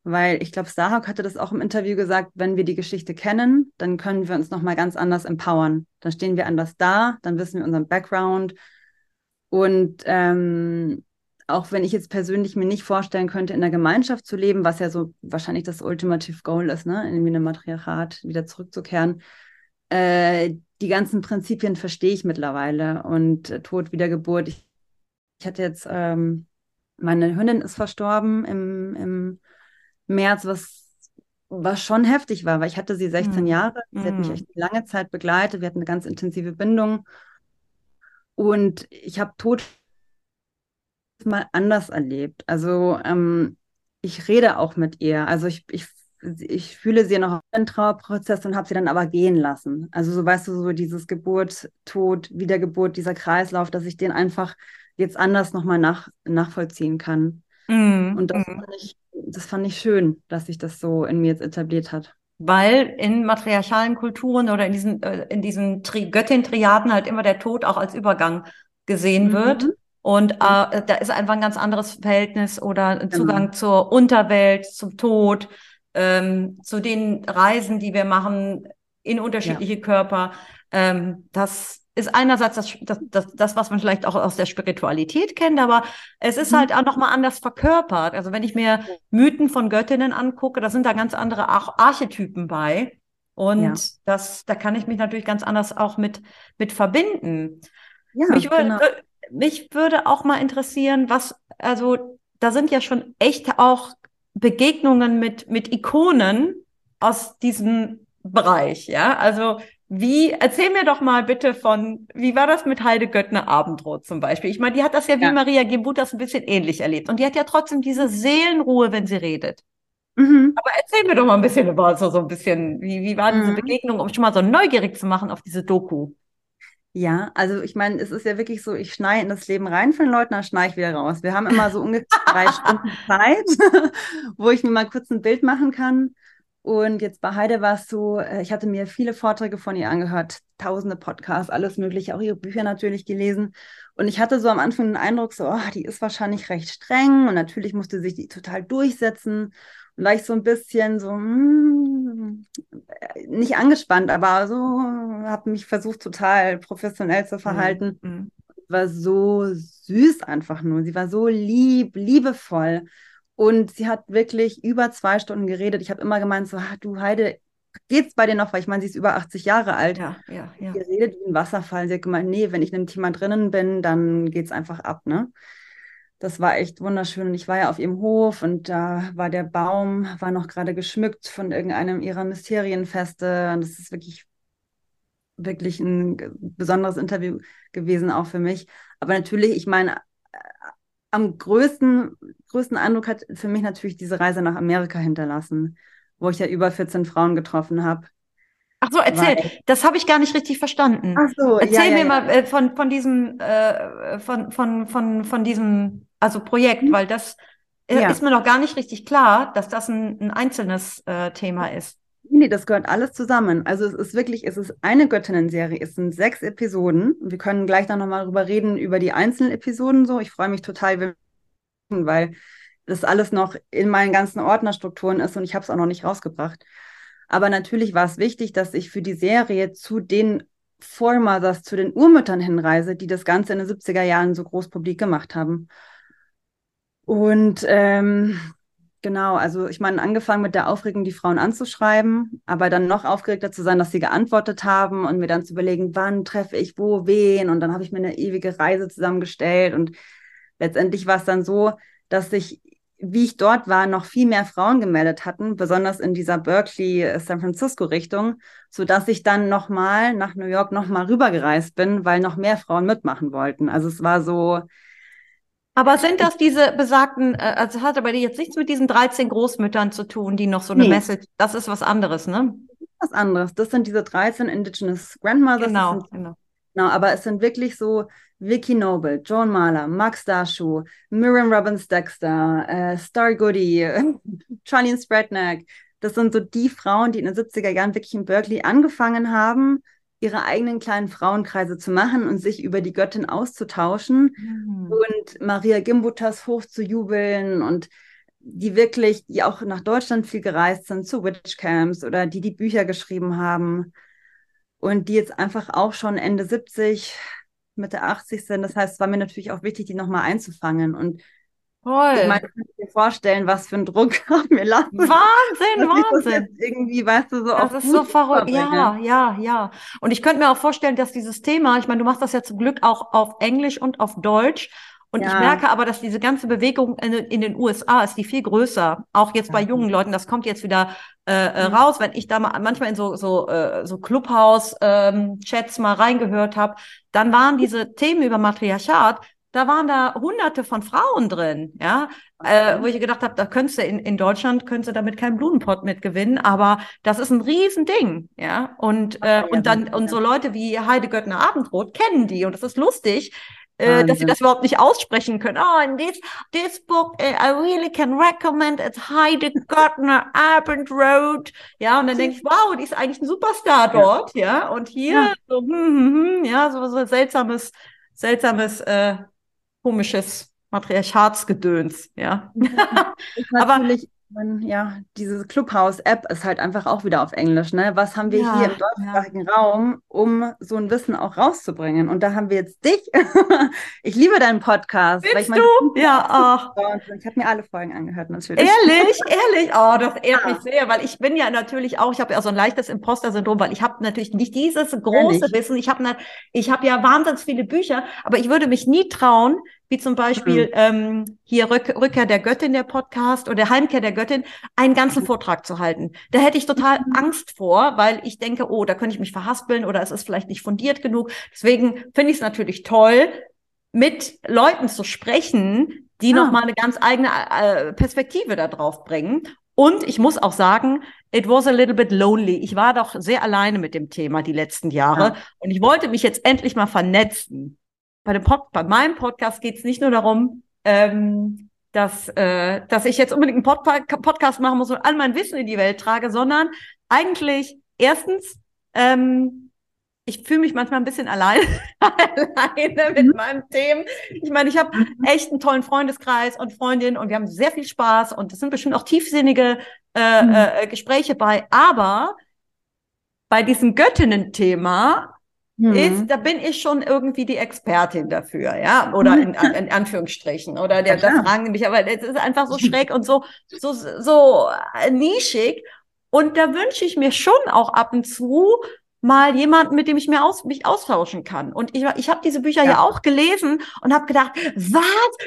Weil ich glaube, Sahak hatte das auch im Interview gesagt, wenn wir die Geschichte kennen, dann können wir uns nochmal ganz anders empowern. Dann stehen wir anders da, dann wissen wir unseren Background. Und ähm, auch wenn ich jetzt persönlich mir nicht vorstellen könnte, in der Gemeinschaft zu leben, was ja so wahrscheinlich das Ultimative Goal ist, ne, in einem Matriarchat wieder zurückzukehren, äh, die ganzen Prinzipien verstehe ich mittlerweile. Und äh, Tod, Wiedergeburt. Ich, ich hatte jetzt, ähm, meine Hündin ist verstorben im, im März, was, was schon heftig war, weil ich hatte sie 16 Mhm. Jahre. Sie hat mich Mhm. echt lange Zeit begleitet. Wir hatten eine ganz intensive Bindung. Und ich habe Tod mal anders erlebt. Also ähm, ich rede auch mit ihr. Also ich, ich, ich fühle sie noch im Trauerprozess und habe sie dann aber gehen lassen. Also so weißt du, so dieses Geburt, Tod, Wiedergeburt, dieser Kreislauf, dass ich den einfach jetzt anders nochmal nach, nachvollziehen kann. Mhm, Und das mhm. fand ich, das fand ich schön, dass sich das so in mir jetzt etabliert hat. Weil in matriarchalen Kulturen oder in diesen, äh, in diesen Tri Göttin-Triaden halt immer der Tod auch als Übergang gesehen wird. Mhm. Und äh, da ist einfach ein ganz anderes Verhältnis oder ein Genau. Zugang zur Unterwelt, zum Tod, ähm, zu den Reisen, die wir machen in unterschiedliche Körper. Ähm, das ist einerseits das, das, das, das, was man vielleicht auch aus der Spiritualität kennt, aber es ist halt auch nochmal anders verkörpert. Also wenn ich mir Mythen von Göttinnen angucke, da sind da ganz andere Ar Archetypen bei. Und Ja. das, da kann ich mich natürlich ganz anders auch mit, mit verbinden. Ja, Mich würde, genau. mich würde auch mal interessieren, was, also da sind ja schon echt auch Begegnungen mit, mit Ikonen aus diesem Bereich, ja. Also wie, erzähl mir doch mal bitte von, wie war das mit Heide Göttner Abendrot zum Beispiel? Ich meine, die hat das ja wie Ja. Maria Gebutas ein bisschen ähnlich erlebt. Und die hat ja trotzdem diese Seelenruhe, wenn sie redet. Mhm. Aber erzähl mir doch mal ein bisschen über so, so ein bisschen, wie, wie war diese Mhm. Begegnung, um schon mal so neugierig zu machen auf diese Doku? Ja, also ich meine, es ist ja wirklich so, ich schneie in das Leben rein von den Leuten, dann schneie ich wieder raus. Wir haben immer so ungefähr drei Stunden Zeit, wo ich mir mal kurz ein Bild machen kann. Und jetzt bei Heide war es so, äh, ich hatte mir viele Vorträge von ihr angehört, tausende Podcasts, alles Mögliche, auch ihre Bücher natürlich gelesen. Und ich hatte so am Anfang den Eindruck, so, oh, die ist wahrscheinlich recht streng und natürlich musste sich die total durchsetzen. Und war ich so ein bisschen so, hm, nicht angespannt, aber so, habe mich versucht, total professionell zu verhalten. Mhm. War so süß einfach nur. Sie war so lieb, liebevoll. Und sie hat wirklich über zwei Stunden geredet. Ich habe immer gemeint, so, ah, du Heide, geht's bei dir noch? Weil ich meine, sie ist über 80 Jahre alt. Ja, ja, ja. Sie redet wie ein Wasserfall. Sie hat gemeint, nee, wenn ich in einem Thema drinnen bin, dann geht's einfach ab, ne? Das war echt wunderschön. Und ich war ja auf ihrem Hof und da war der Baum, war noch gerade geschmückt von irgendeinem ihrer Mysterienfeste. Und das ist wirklich, wirklich ein besonderes Interview gewesen, auch für mich. Aber natürlich, ich meine, am größten, größten Eindruck hat für mich natürlich diese Reise nach Amerika hinterlassen, wo ich ja über 14 Frauen getroffen habe. Ach so, erzähl. Weil, das habe ich gar nicht richtig verstanden. Ach so, erzähl ja, mir ja, mal äh, von von diesem äh, von von von von diesem also Projekt, mhm. weil das äh, ist mir noch gar nicht richtig klar, dass das ein, ein einzelnes äh, Thema ist. Nee, das gehört alles zusammen. Also es ist wirklich, es ist eine Göttinnen-Serie. Es sind sechs Episoden. Wir können gleich dann nochmal drüber reden, über die einzelnen Episoden so. Ich freue mich total, weil das alles noch in meinen ganzen Ordnerstrukturen ist und ich habe es auch noch nicht rausgebracht. Aber natürlich war es wichtig, dass ich für die Serie zu den Vormothers, zu den Urmüttern hinreise, die das Ganze in den 70er Jahren so groß publik gemacht haben. Und ähm, Genau, also ich meine, angefangen mit der Aufregung, die Frauen anzuschreiben, aber dann noch aufgeregter zu sein, dass sie geantwortet haben und mir dann zu überlegen, wann treffe ich wo wen und dann habe ich mir eine ewige Reise zusammengestellt und letztendlich war es dann so, dass sich, wie ich dort war, noch viel mehr Frauen gemeldet hatten, besonders in dieser Berkeley-San Francisco-Richtung, sodass ich dann nochmal nach New York nochmal rübergereist bin, weil noch mehr Frauen mitmachen wollten. Also es war so, aber sind das diese besagten, äh, also hat aber jetzt nichts mit diesen 13 Großmüttern zu tun, die noch so eine nee. Message, das ist was anderes, ne? Was anderes. Das sind diese 13 Indigenous Grandmothers. Genau, sind, genau. Genau, aber es sind wirklich so Vicky Noble, Joan Mahler, Max Dashu, Miriam Robbins Dexter, äh, Star Goody, Charlene Spretnak. Das sind so die Frauen, die in den 70er Jahren wirklich in Berkeley angefangen haben, ihre eigenen kleinen Frauenkreise zu machen und sich über die Göttin auszutauschen mhm. und Maria Gimbutas hochzujubeln und die wirklich, die auch nach Deutschland viel gereist sind, zu Witchcamps oder die die Bücher geschrieben haben und die jetzt einfach auch schon Ende 70, Mitte 80 sind. Das heißt, es war mir natürlich auch wichtig, die nochmal einzufangen und Toll. Ich meine, ich mir vorstellen, was für ein Druck auf mir lassen. Wahnsinn, Wahnsinn. irgendwie, weißt du, so Das ist so verrückt. Ja, ja, ja. Und ich könnte mir auch vorstellen, dass dieses Thema, ich meine, du machst das ja zum Glück auch auf Englisch und auf Deutsch. Und ja. ich merke aber, dass diese ganze Bewegung in, in, den USA ist die viel größer. Auch jetzt bei jungen Leuten, das kommt jetzt wieder äh, äh raus, wenn ich da mal, manchmal in so so äh, so Clubhouse-Chats ähm, mal reingehört habe, dann waren diese Themen über Matriarchat da waren da hunderte von Frauen drin, ja, äh, wo ich gedacht habe, da könntest du in, in Deutschland könntest du damit keinen Blumenpott mitgewinnen, aber das ist ein Riesending, ja, und äh, und dann und so Leute wie Heide Göttner Abendrot kennen die und das ist lustig, äh, dass sie das überhaupt nicht aussprechen können. Oh, in this this book uh, I really can recommend it's Heide Göttner Abendrot. Ja, und dann denke ich, wow, die ist eigentlich ein Superstar dort, ja, ja? und hier ja. so, hm, hm, hm, ja, so so seltsames seltsames äh, komisches Matriarchatsgedöns, ja. Aber man, ja, diese Clubhouse-App ist halt einfach auch wieder auf Englisch. Ne? Was haben wir ja, hier im deutschsprachigen ja. Raum, um so ein Wissen auch rauszubringen? Und da haben wir jetzt dich. ich liebe deinen Podcast. Willst weil ich meine, du? Ja, ach. Ich habe mir alle Folgen angehört, natürlich. Ehrlich, ehrlich. Oh, das ehrt ja. mich sehr, weil ich bin ja natürlich auch, ich habe ja so ein leichtes Imposter-Syndrom, weil ich habe natürlich nicht dieses große Wissen. Ich habe ich hab ja wahnsinnig viele Bücher, aber ich würde mich nie trauen, wie zum Beispiel mhm. ähm, hier Rück Rückkehr der Göttin, der Podcast oder Heimkehr der Göttin, einen ganzen Vortrag zu halten. Da hätte ich total mhm. Angst vor, weil ich denke, oh, da könnte ich mich verhaspeln oder es ist vielleicht nicht fundiert genug. Deswegen finde ich es natürlich toll, mit Leuten zu sprechen, die ah. nochmal eine ganz eigene äh, Perspektive da drauf bringen. Und ich muss auch sagen, it was a little bit lonely. Ich war doch sehr alleine mit dem Thema die letzten Jahre. Ja. Und ich wollte mich jetzt endlich mal vernetzen bei, dem Pod, bei meinem Podcast geht es nicht nur darum, ähm, dass, äh, dass ich jetzt unbedingt einen Pod Podcast machen muss und all mein Wissen in die Welt trage, sondern eigentlich erstens, ähm, ich fühle mich manchmal ein bisschen allein, alleine mit mhm. meinem Themen. Ich meine, ich habe mhm. echt einen tollen Freundeskreis und Freundinnen und wir haben sehr viel Spaß und es sind bestimmt auch tiefsinnige äh, mhm. äh, Gespräche bei. Aber bei diesem Göttinnen-Thema mhm. ist, da bin ich schon irgendwie die Expertin dafür, ja, oder in, in Anführungsstrichen, oder der, da fragen mich, aber es ist einfach so schräg und so, so, so nischig. Und da wünsche ich mir schon auch ab und zu mal jemanden, mit dem ich mir aus, mich austauschen kann. Und ich, ich habe diese Bücher ja. ja auch gelesen und habe gedacht, was?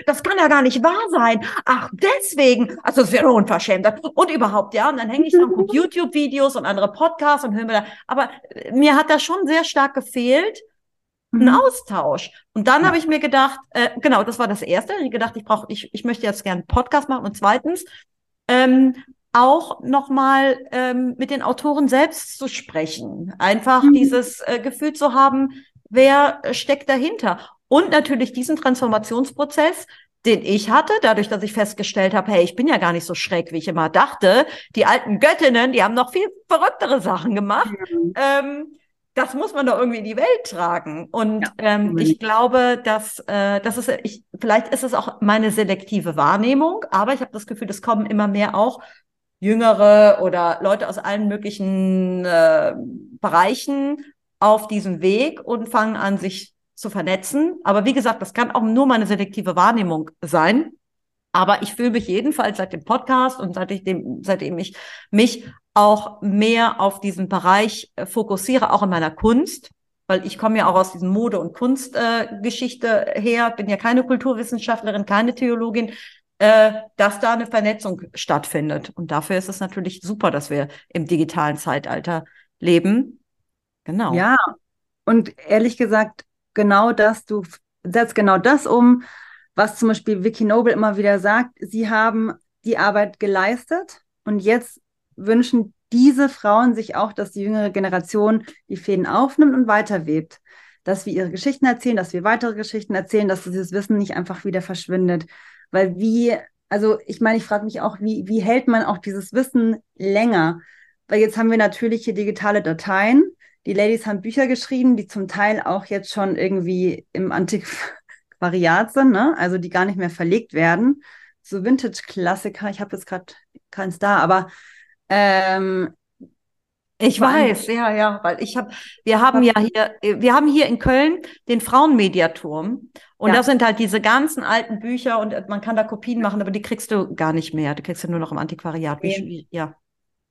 Das kann ja gar nicht wahr sein. Ach, deswegen. Also es wäre unverschämt. Und überhaupt, ja. Und dann hänge ich dann gucke YouTube-Videos und andere Podcasts und höre mir da. Aber mir hat das schon sehr stark gefehlt, ein mhm. Austausch. Und dann ja. habe ich mir gedacht, äh, genau, das war das Erste. Ich gedacht, ich brauche, ich, ich möchte jetzt gerne einen Podcast machen. Und zweitens, ähm, auch nochmal ähm, mit den Autoren selbst zu sprechen. Einfach mhm. dieses äh, Gefühl zu haben, wer steckt dahinter. Und natürlich diesen Transformationsprozess, den ich hatte, dadurch, dass ich festgestellt habe, hey, ich bin ja gar nicht so schräg, wie ich immer dachte. Die alten Göttinnen, die haben noch viel verrücktere Sachen gemacht. Mhm. Ähm, das muss man doch irgendwie in die Welt tragen. Und ja, ähm, ich glaube, dass äh, das ist, ich, vielleicht ist es auch meine selektive Wahrnehmung, aber ich habe das Gefühl, es kommen immer mehr auch Jüngere oder Leute aus allen möglichen äh, Bereichen auf diesen Weg und fangen an, sich zu vernetzen. Aber wie gesagt, das kann auch nur meine selektive Wahrnehmung sein. Aber ich fühle mich jedenfalls seit dem Podcast und seit ich dem, seitdem ich mich auch mehr auf diesen Bereich äh, fokussiere, auch in meiner Kunst, weil ich komme ja auch aus diesen Mode- und Kunstgeschichte äh, her, bin ja keine Kulturwissenschaftlerin, keine Theologin, äh, dass da eine Vernetzung stattfindet. Und dafür ist es natürlich super, dass wir im digitalen Zeitalter leben. Genau. Ja, und ehrlich gesagt, genau das, du setzt genau das um, was zum Beispiel Vicky Noble immer wieder sagt. Sie haben die Arbeit geleistet und jetzt wünschen diese Frauen sich auch, dass die jüngere Generation die Fäden aufnimmt und weiterwebt. Dass wir ihre Geschichten erzählen, dass wir weitere Geschichten erzählen, dass dieses Wissen nicht einfach wieder verschwindet. Weil wie, also ich meine, ich frage mich auch, wie, wie hält man auch dieses Wissen länger? Weil jetzt haben wir natürlich hier digitale Dateien. Die Ladies haben Bücher geschrieben, die zum Teil auch jetzt schon irgendwie im Antiquariat sind, ne? also die gar nicht mehr verlegt werden. So Vintage-Klassiker, ich habe jetzt gerade keins da, aber ähm, ich weiß, ja, ja, weil ich habe, wir haben ja hier, wir haben hier in Köln den Frauenmediaturm und ja. da sind halt diese ganzen alten Bücher und man kann da Kopien machen, aber die kriegst du gar nicht mehr. Die kriegst du nur noch im Antiquariat. Wie, ja.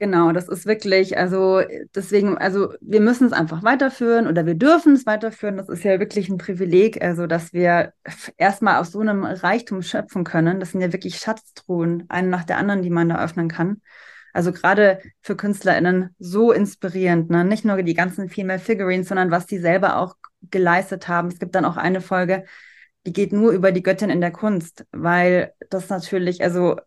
Genau, das ist wirklich, also deswegen, also wir müssen es einfach weiterführen oder wir dürfen es weiterführen. Das ist ja wirklich ein Privileg, also dass wir erstmal aus so einem Reichtum schöpfen können. Das sind ja wirklich Schatztruhen, eine nach der anderen, die man da öffnen kann. Also gerade für KünstlerInnen so inspirierend, ne? Nicht nur die ganzen Female Figurines, sondern was die selber auch geleistet haben. Es gibt dann auch eine Folge, die geht nur über die Göttin in der Kunst, weil das natürlich, also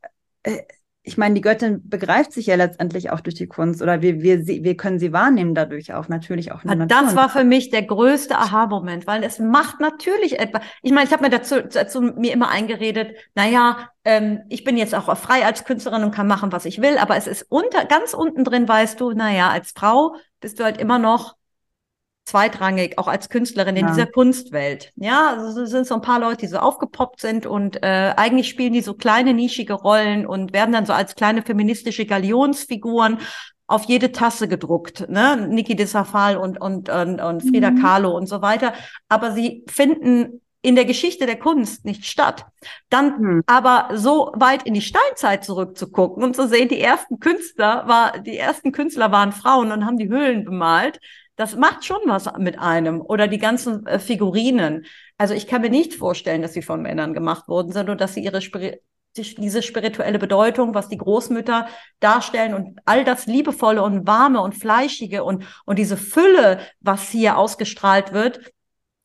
äh, ich meine, die Göttin begreift sich ja letztendlich auch durch die Kunst oder wir, wir, wir können sie wahrnehmen dadurch auch, natürlich auch. In das war für mich der größte Aha-Moment, weil es macht natürlich etwas. Ich meine, ich habe mir dazu, dazu mir immer eingeredet, naja, ähm, ich bin jetzt auch frei als Künstlerin und kann machen, was ich will, aber es ist unter, ganz unten drin, weißt du, naja, als Frau bist du halt immer noch zweitrangig, auch als Künstlerin in ja. dieser Kunstwelt. Ja, also es sind so ein paar Leute, die so aufgepoppt sind und äh, eigentlich spielen die so kleine nischige Rollen und werden dann so als kleine feministische Galionsfiguren auf jede Tasse gedruckt, ne? Niki de Safal und, und, und, und Frida mhm. Kahlo und so weiter. Aber sie finden in der Geschichte der Kunst nicht statt. Dann mhm. aber so weit in die Steinzeit zurückzugucken und zu sehen, die ersten Künstler war, die ersten Künstler waren Frauen und haben die Höhlen bemalt. Das macht schon was mit einem. Oder die ganzen äh, Figurinen. Also ich kann mir nicht vorstellen, dass sie von Männern gemacht worden sind und dass sie ihre Spiri diese spirituelle Bedeutung, was die Großmütter darstellen und all das liebevolle und warme und fleischige und, und diese Fülle, was hier ausgestrahlt wird,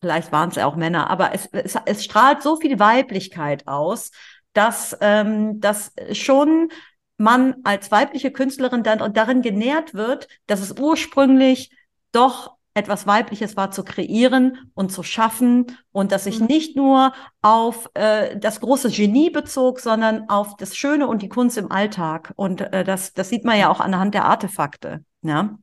vielleicht waren es ja auch Männer, aber es, es, es strahlt so viel Weiblichkeit aus, dass, ähm, dass schon man als weibliche Künstlerin dann darin genährt wird, dass es ursprünglich doch etwas Weibliches war zu kreieren und zu schaffen und dass sich mhm. nicht nur auf äh, das große Genie bezog, sondern auf das Schöne und die Kunst im Alltag. Und äh, das, das sieht man ja auch anhand der Artefakte. Ja.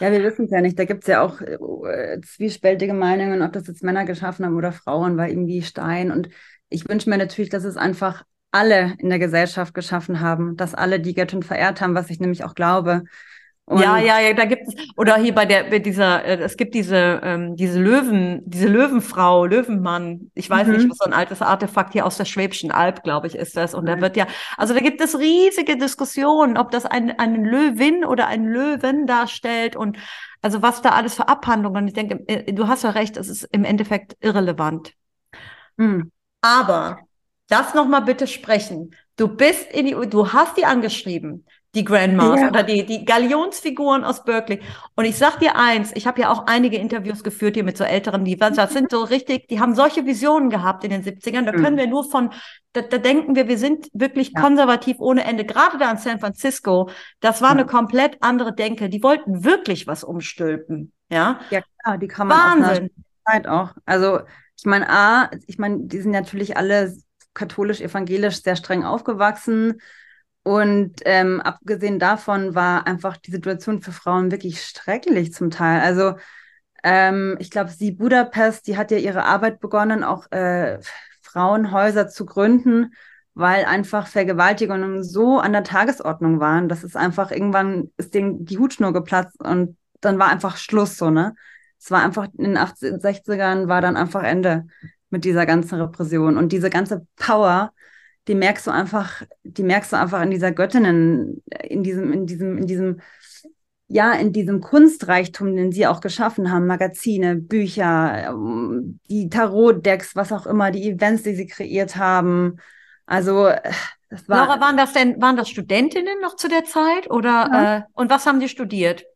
Ja, wir wissen es ja nicht. Da gibt es ja auch äh, zwiespältige Meinungen, ob das jetzt Männer geschaffen haben oder Frauen, weil irgendwie Stein. Und ich wünsche mir natürlich, dass es einfach alle in der Gesellschaft geschaffen haben, dass alle die Göttin verehrt haben, was ich nämlich auch glaube. Und ja, ja, ja, da gibt es, oder hier bei der, bei dieser, äh, es gibt diese, ähm, diese Löwen, diese Löwenfrau, Löwenmann, ich weiß mhm. nicht, was so ein altes Artefakt hier aus der Schwäbischen Alb, glaube ich, ist das. Und da wird ja, also da gibt es riesige Diskussionen, ob das ein, eine Löwin oder ein Löwen darstellt und also was da alles für Abhandlungen. Und ich denke, äh, du hast ja recht, es ist im Endeffekt irrelevant. Mhm. Aber das nochmal bitte sprechen. Du bist in die, du hast die angeschrieben die Grandmas ja. oder die, die Galionsfiguren aus Berkeley. Und ich sag dir eins, ich habe ja auch einige Interviews geführt hier mit so älteren, die das sind so richtig, die haben solche Visionen gehabt in den 70ern. Da können mhm. wir nur von, da, da denken wir, wir sind wirklich ja. konservativ ohne Ende. Gerade da in San Francisco, das war ja. eine komplett andere Denke. Die wollten wirklich was umstülpen. Ja, ja klar, die kann man Wahnsinn. Auch Zeit auch. Also ich meine, A, ich meine, die sind natürlich alle katholisch-evangelisch sehr streng aufgewachsen und ähm, abgesehen davon war einfach die Situation für Frauen wirklich schrecklich zum Teil. Also ähm, ich glaube, sie Budapest, die hat ja ihre Arbeit begonnen, auch äh, Frauenhäuser zu gründen, weil einfach Vergewaltigungen so an der Tagesordnung waren, dass es einfach irgendwann ist denen die Hutschnur geplatzt und dann war einfach Schluss so, ne? Es war einfach in den 80, 60ern war dann einfach Ende mit dieser ganzen Repression und diese ganze Power, die merkst du einfach, die merkst du einfach in dieser Göttinnen, in diesem, in diesem, in diesem, ja, in diesem Kunstreichtum, den sie auch geschaffen haben, Magazine, Bücher, ähm, die Tarot-Decks, was auch immer, die Events, die sie kreiert haben. Also das war. Laura, waren das denn, waren das Studentinnen noch zu der Zeit oder ja. äh, und was haben die studiert?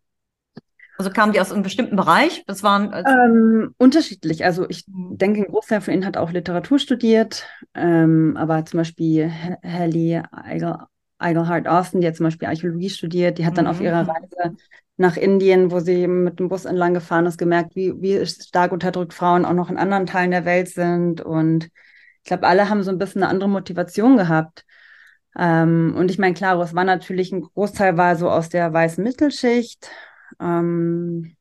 Also kamen die aus einem bestimmten Bereich? Das waren also ähm, unterschiedlich. Also ich mhm. denke, ein Großteil von ihnen hat auch Literatur studiert, ähm, aber zum Beispiel Helly Eigel, Eigelhart Austin, die hat zum Beispiel Archäologie studiert, die hat dann mhm. auf ihrer Reise nach Indien, wo sie mit dem Bus entlang gefahren ist, gemerkt, wie, wie stark unterdrückt Frauen auch noch in anderen Teilen der Welt sind. Und ich glaube, alle haben so ein bisschen eine andere Motivation gehabt. Ähm, und ich meine, klar, es war natürlich ein Großteil war so aus der weißen Mittelschicht ähm,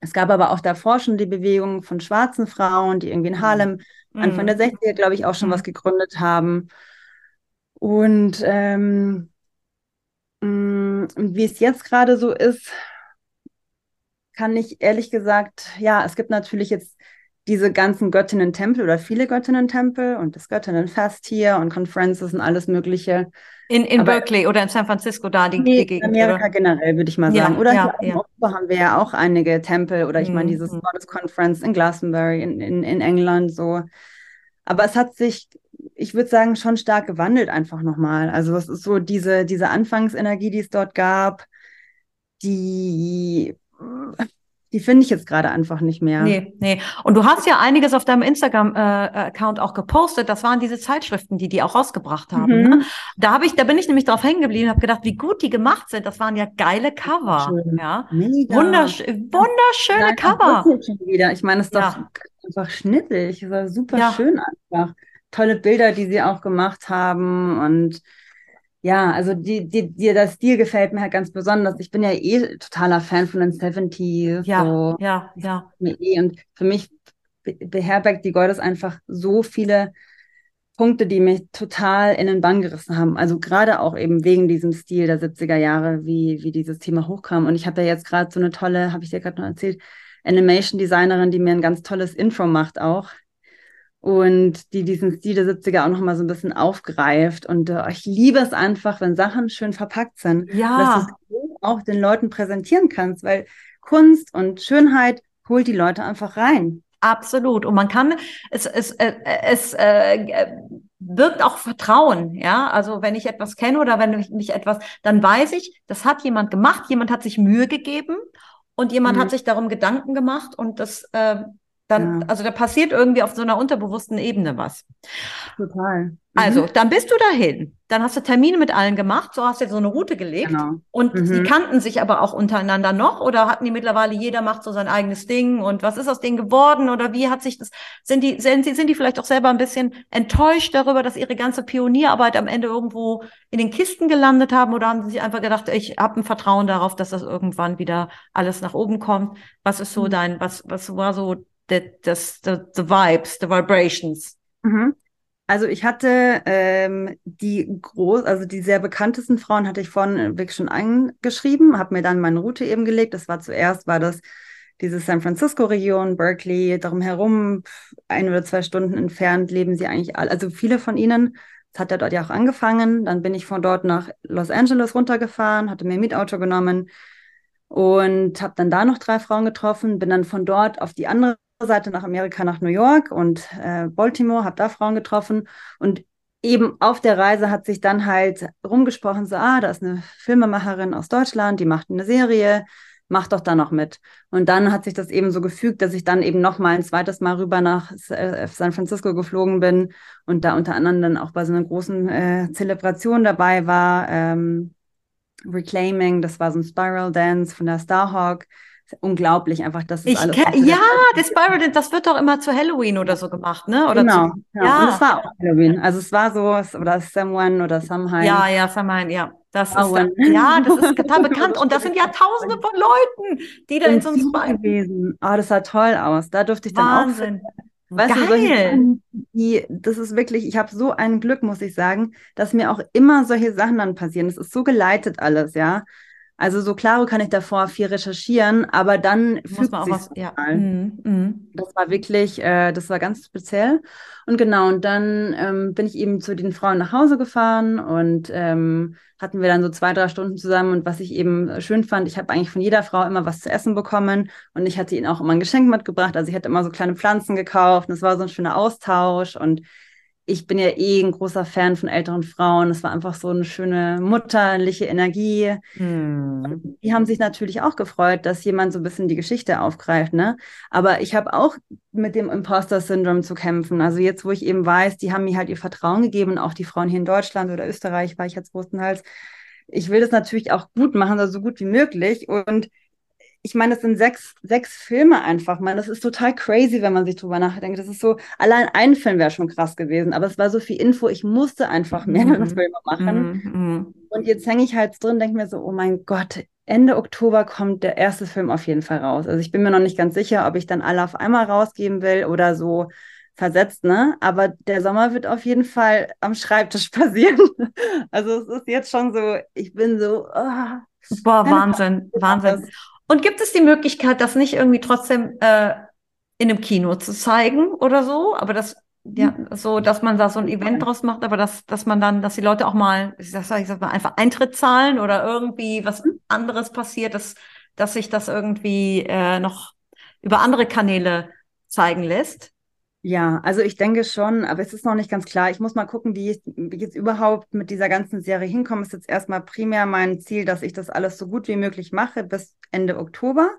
es gab aber auch davor schon die Bewegung von schwarzen Frauen, die irgendwie in Harlem mhm. Anfang der 60er, glaube ich, auch schon mhm. was gegründet haben. Und ähm, mm, wie es jetzt gerade so ist, kann ich ehrlich gesagt, ja, es gibt natürlich jetzt diese ganzen Göttinnen-Tempel oder viele Göttinnen-Tempel und das Göttinnenfest hier und Conferences und alles Mögliche. In, in Aber Berkeley oder in San Francisco da die, nee, die Gegend? In Amerika oder? generell, würde ich mal sagen. Ja, oder ja, hier ja. haben wir ja auch einige Tempel oder ich mhm. meine dieses Goddess Conference in Glastonbury in, in, in England so. Aber es hat sich, ich würde sagen, schon stark gewandelt einfach nochmal. Also es ist so diese, diese Anfangsenergie, die es dort gab, die die finde ich jetzt gerade einfach nicht mehr. Nee, nee. Und du hast ja einiges auf deinem Instagram-Account äh, auch gepostet. Das waren diese Zeitschriften, die die auch rausgebracht haben. Mhm. Ne? Da habe ich, da bin ich nämlich drauf hängen geblieben, habe gedacht, wie gut die gemacht sind. Das waren ja geile Cover. Schön. Ja, Mega. Wundersch wunderschöne ja, Cover. Wieder. Ich meine, es ist doch ja. einfach schnittig. Es war super ja. schön einfach. Tolle Bilder, die sie auch gemacht haben und ja, also die, die, die, der Stil gefällt mir halt ganz besonders. Ich bin ja eh totaler Fan von den 70s. Ja, so. ja, ja. Eh. Und für mich beherbergt die Gottes einfach so viele Punkte, die mich total in den Bann gerissen haben. Also gerade auch eben wegen diesem Stil der 70er Jahre, wie, wie dieses Thema hochkam. Und ich habe ja jetzt gerade so eine tolle, habe ich dir gerade noch erzählt, Animation-Designerin, die mir ein ganz tolles Intro macht auch und die diesen Stil der 70er auch nochmal so ein bisschen aufgreift. Und äh, ich liebe es einfach, wenn Sachen schön verpackt sind. Ja. Dass du auch den Leuten präsentieren kannst, weil Kunst und Schönheit holt die Leute einfach rein. Absolut. Und man kann, es, es, äh, es äh, wirkt auch Vertrauen, ja. Also wenn ich etwas kenne oder wenn ich mich etwas, dann weiß ich, das hat jemand gemacht, jemand hat sich Mühe gegeben und jemand mhm. hat sich darum Gedanken gemacht und das, äh, Dann, ja. also da passiert irgendwie auf so einer unterbewussten Ebene was. Total. Also, mhm. dann bist du dahin. Dann hast du Termine mit allen gemacht, so hast du so eine Route gelegt. Genau. Und mhm. die kannten sich aber auch untereinander noch oder hatten die mittlerweile, jeder macht so sein eigenes Ding und was ist aus denen geworden oder wie hat sich das, sind die, sind, sind die vielleicht auch selber ein bisschen enttäuscht darüber, dass ihre ganze Pionierarbeit am Ende irgendwo in den Kisten gelandet haben oder haben sie sich einfach gedacht, ich habe ein Vertrauen darauf, dass das irgendwann wieder alles nach oben kommt? Was ist so mhm. dein, was, was war so the, das, the, the vibes, the vibrations? Mhm. Also ich hatte ähm, die groß, also die sehr bekanntesten Frauen hatte ich vorhin wirklich schon eingeschrieben, habe mir dann meine Route eben gelegt. Das war zuerst war das diese San Francisco-Region, Berkeley, darum herum, ein oder zwei Stunden entfernt leben sie eigentlich alle. Also viele von ihnen. Das hat ja dort ja auch angefangen. Dann bin ich von dort nach Los Angeles runtergefahren, hatte mir ein Mietauto genommen und habe dann da noch drei Frauen getroffen, bin dann von dort auf die andere Seite nach Amerika, nach New York und äh, Baltimore, habe da Frauen getroffen und eben auf der Reise hat sich dann halt rumgesprochen, so, ah, da ist eine Filmemacherin aus Deutschland, die macht eine Serie, mach doch da noch mit. Und dann hat sich das eben so gefügt, dass ich dann eben noch mal ein zweites Mal rüber nach äh, San Francisco geflogen bin und da unter anderem dann auch bei so einer großen äh, Zelebration dabei war, ähm, Reclaiming, das war so ein Spiral Dance von der Starhawk unglaublich einfach, dass es ich alles. Ja, das Spiral, das wird doch immer zu Halloween oder so gemacht, ne? Oder genau, zu, ja. ja. Und es war auch Halloween. Also es war so, oder Someone oder Someheim. Ja, ja, Someheim, ja. Das ist, da, ja, das ist total bekannt. Und das sind ja tausende von Leuten, die da in so einem Spiral. gewesen. Oh, das sah toll aus. Da durfte ich dann Wahnsinn. auch. Weißt Geil. du, solche Sachen, die, das ist wirklich, ich habe so ein Glück, muss ich sagen, dass mir auch immer solche Sachen dann passieren. Das ist so geleitet alles, ja. Also so klaro kann ich davor viel recherchieren, aber dann muss man auch was, ja. Mhm, mhm. Das war wirklich, äh, das war ganz speziell. Und genau, und dann ähm, bin ich eben zu den Frauen nach Hause gefahren und ähm, hatten wir dann so zwei, drei Stunden zusammen. Und was ich eben schön fand, ich habe eigentlich von jeder Frau immer was zu essen bekommen und ich hatte ihnen auch immer ein Geschenk mitgebracht. Also ich hatte immer so kleine Pflanzen gekauft und es war so ein schöner Austausch und ich bin ja eh ein großer Fan von älteren Frauen. Es war einfach so eine schöne mutterliche Energie. Hm. Die haben sich natürlich auch gefreut, dass jemand so ein bisschen die Geschichte aufgreift. Ne? Aber ich habe auch mit dem Imposter-Syndrom zu kämpfen. Also jetzt, wo ich eben weiß, die haben mir halt ihr Vertrauen gegeben, auch die Frauen hier in Deutschland oder Österreich, war ich jetzt größtenteils. Ich will das natürlich auch gut machen, also so gut wie möglich. Und ich meine, das sind sechs, sechs Filme einfach, man. Das ist total crazy, wenn man sich drüber nachdenkt. Das ist so, allein ein Film wäre schon krass gewesen, aber es war so viel Info, ich musste einfach mehrere mhm. Filme machen. Mhm. Und jetzt hänge ich halt drin, denke mir so, oh mein Gott, Ende Oktober kommt der erste Film auf jeden Fall raus. Also ich bin mir noch nicht ganz sicher, ob ich dann alle auf einmal rausgeben will oder so versetzt, ne? Aber der Sommer wird auf jeden Fall am Schreibtisch passieren. Also es ist jetzt schon so, ich bin so, oh, Boah, Wahnsinn, Wahnsinn. Und gibt es die Möglichkeit, das nicht irgendwie trotzdem äh, in einem Kino zu zeigen oder so? Aber das, ja, hm. so, dass man da so ein Event draus macht, aber dass, dass man dann, dass die Leute auch mal, ich sag, ich sag mal, einfach Eintritt zahlen oder irgendwie was hm. anderes passiert, dass, dass sich das irgendwie äh, noch über andere Kanäle zeigen lässt? Ja, also ich denke schon, aber es ist noch nicht ganz klar. Ich muss mal gucken, wie ich, wie ich jetzt überhaupt mit dieser ganzen Serie hinkomme. Ist jetzt erstmal primär mein Ziel, dass ich das alles so gut wie möglich mache bis Ende Oktober,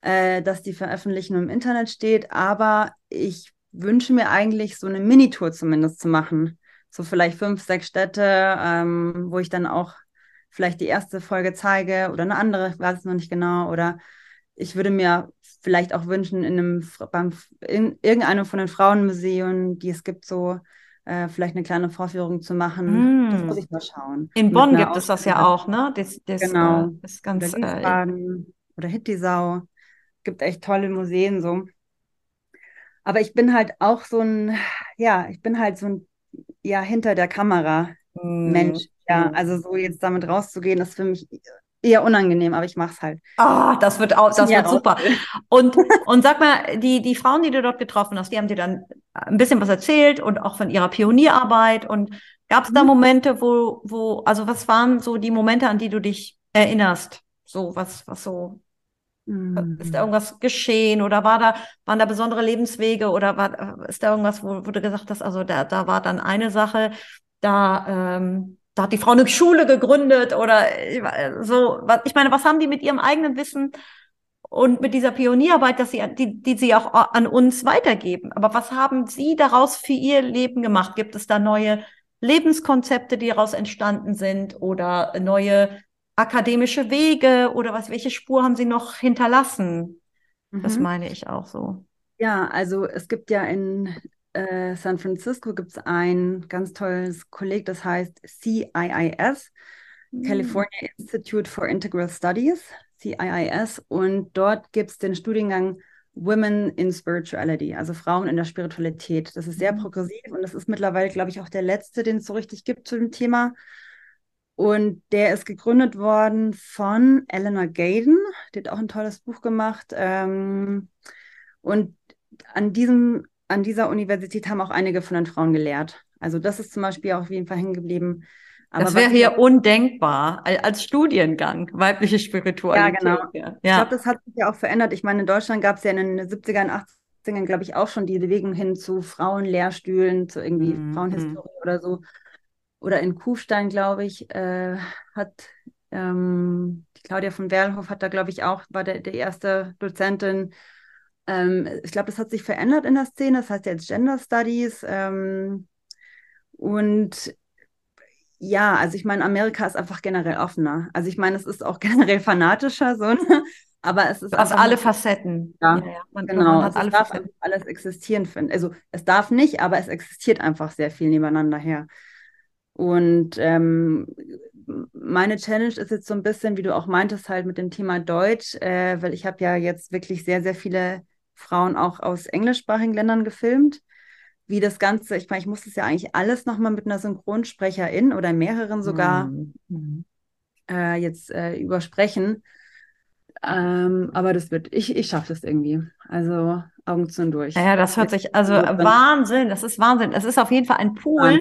äh, dass die Veröffentlichung im Internet steht. Aber ich wünsche mir eigentlich so eine Minitour zumindest zu machen. So vielleicht fünf, sechs Städte, ähm, wo ich dann auch vielleicht die erste Folge zeige oder eine andere, ich weiß es noch nicht genau, oder ich würde mir vielleicht auch wünschen, in einem beim, in irgendeinem von den Frauenmuseen, die es gibt, so äh, vielleicht eine kleine Vorführung zu machen. Mm. Das muss ich mal schauen. In Bonn gibt es das ja auch, ne? Das, das, genau. Äh, das ganz, oder, äh, oder Hittisau. Gibt echt tolle Museen so. Aber ich bin halt auch so ein, ja, ich bin halt so ein, ja, hinter der Kamera mm. Mensch. Ja, mm. also so jetzt damit rauszugehen, ist für mich eher unangenehm, aber ich mache es halt. Ah, das wird auch, das ja, wird super. Und, und sag mal, die, die Frauen, die du dort getroffen hast, die haben dir dann ein bisschen was erzählt und auch von ihrer Pionierarbeit. Und gab es da mhm. Momente, wo, wo, also was waren so die Momente, an die du dich erinnerst? So, was, was so, mhm. ist da irgendwas geschehen oder war da, waren da besondere Lebenswege oder war, ist da irgendwas, wo, wo du gesagt hast, also da, da war dann eine Sache, da, ähm, da hat die Frau eine Schule gegründet oder äh, so. Ich meine, was haben die mit ihrem eigenen Wissen und mit dieser Pionierarbeit, dass sie, die, die sie auch an uns weitergeben. Aber was haben Sie daraus für Ihr Leben gemacht? Gibt es da neue Lebenskonzepte, die daraus entstanden sind oder neue akademische Wege oder was, welche Spur haben Sie noch hinterlassen? Mhm. Das meine ich auch so. Ja, also es gibt ja in äh, San Francisco gibt es ein ganz tolles Kolleg, das heißt CIIS, mhm. California Institute for Integral Studies. CIIS und dort gibt es den Studiengang Women in Spirituality, also Frauen in der Spiritualität. Das ist sehr mhm. progressiv und das ist mittlerweile, glaube ich, auch der letzte, den es so richtig gibt zu dem Thema. Und der ist gegründet worden von Eleanor Gaden, die hat auch ein tolles Buch gemacht. Ähm, und an diesem, an dieser Universität haben auch einige von den Frauen gelehrt. Also das ist zum Beispiel auf jeden Fall hängen geblieben. Aber das wäre hier undenkbar als Studiengang, weibliche Spiritualität. Ja, genau. Ja. Ich glaube, das hat sich ja auch verändert. Ich meine, in Deutschland gab es ja in den 70er und 80ern, glaube ich, auch schon die Bewegung hin zu Frauenlehrstühlen, zu irgendwie mhm. Frauenhistorie oder so. Oder in Kufstein, glaube ich, äh, hat ähm, die Claudia von Werlhof hat da, glaube ich, auch, war der, der erste Dozentin. Ähm, ich glaube, das hat sich verändert in der Szene. Das heißt jetzt Gender Studies. Ähm, und ja, also ich meine, Amerika ist einfach generell offener. Also ich meine, es ist auch generell fanatischer, so, ne? aber es ist. Aus alle Facetten. Ja, ja, ja. Man, genau. Man also alle darf Facetten. alles existieren finden. Also es darf nicht, aber es existiert einfach sehr viel nebeneinander her. Und ähm, meine Challenge ist jetzt so ein bisschen, wie du auch meintest, halt mit dem Thema Deutsch, äh, weil ich habe ja jetzt wirklich sehr, sehr viele Frauen auch aus englischsprachigen Ländern gefilmt wie das Ganze, ich meine, ich muss das ja eigentlich alles nochmal mit einer Synchronsprecherin oder mehreren sogar mhm. äh, jetzt äh, übersprechen. Ähm, aber das wird, ich, ich schaffe das irgendwie. Also Augen zu und durch. Ja, das hört sich, also Wahnsinn, das ist Wahnsinn. Es ist auf jeden Fall ein Pool.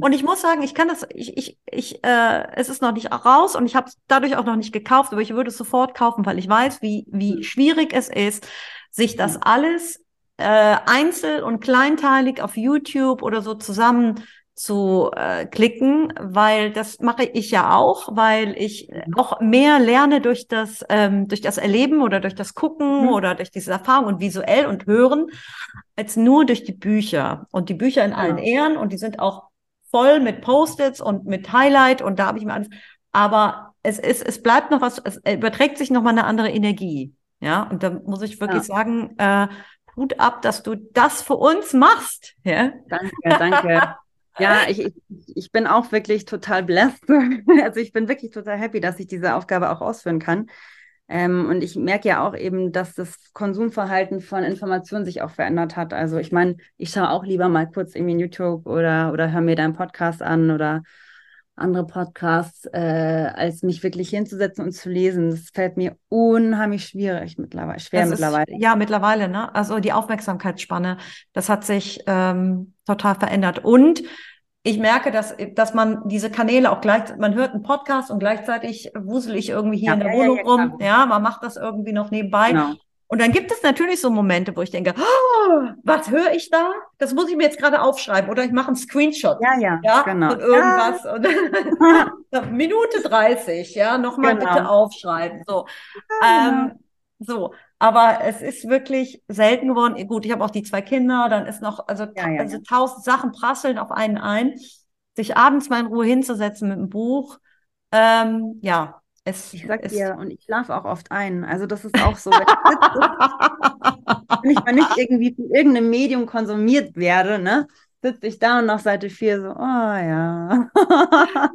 Und ich muss sagen, ich kann das, ich, ich, ich, äh, es ist noch nicht raus und ich habe es dadurch auch noch nicht gekauft, aber ich würde es sofort kaufen, weil ich weiß, wie, wie mhm. schwierig es ist, sich das alles äh, einzel- und kleinteilig auf YouTube oder so zusammen zu äh, klicken, weil das mache ich ja auch, weil ich mhm. auch mehr lerne durch das ähm, durch das Erleben oder durch das Gucken mhm. oder durch diese Erfahrung und visuell und hören als nur durch die Bücher und die Bücher in allen ja. Ehren und die sind auch voll mit Post-its und mit Highlight und da habe ich mir alles, aber es ist es bleibt noch was, es überträgt sich noch mal eine andere Energie, ja und da muss ich wirklich ja. sagen äh, Hut ab, dass du das für uns machst. Ja? Danke, danke. ja, ich, ich, ich bin auch wirklich total blessed. Also ich bin wirklich total happy, dass ich diese Aufgabe auch ausführen kann. Ähm, und ich merke ja auch eben, dass das Konsumverhalten von Informationen sich auch verändert hat. Also ich meine, ich schaue auch lieber mal kurz irgendwie YouTube oder, oder höre mir deinen Podcast an oder andere Podcasts, äh, als mich wirklich hinzusetzen und zu lesen. Das fällt mir unheimlich schwierig mittlerweile, schwer das mittlerweile. Ist, ja, mittlerweile, ne? Also die Aufmerksamkeitsspanne, das hat sich ähm, total verändert. Und ich merke, dass, dass man diese Kanäle auch gleich, man hört einen Podcast und gleichzeitig wusel ich irgendwie hier ja, in der ja, Wohnung ja, rum. Ja, man macht das irgendwie noch nebenbei. Genau. Und dann gibt es natürlich so Momente, wo ich denke, oh, was höre ich da? Das muss ich mir jetzt gerade aufschreiben oder ich mache einen Screenshot. Ja, ja, ja genau. Von irgendwas. Ja. Und Minute 30, ja, nochmal genau. bitte aufschreiben. So. Ja, ähm, so. Aber es ist wirklich selten geworden. Gut, ich habe auch die zwei Kinder, dann ist noch, also, also tausend Sachen prasseln auf einen ein. Sich abends mal in Ruhe hinzusetzen mit einem Buch, ähm, ja, es, ich sag es, dir, und ich schlafe auch oft ein. Also das ist auch so. wenn, ich, wenn ich mal nicht irgendwie von irgendeinem Medium konsumiert werde, ne, sitze ich da und nach Seite 4 so, oh ja.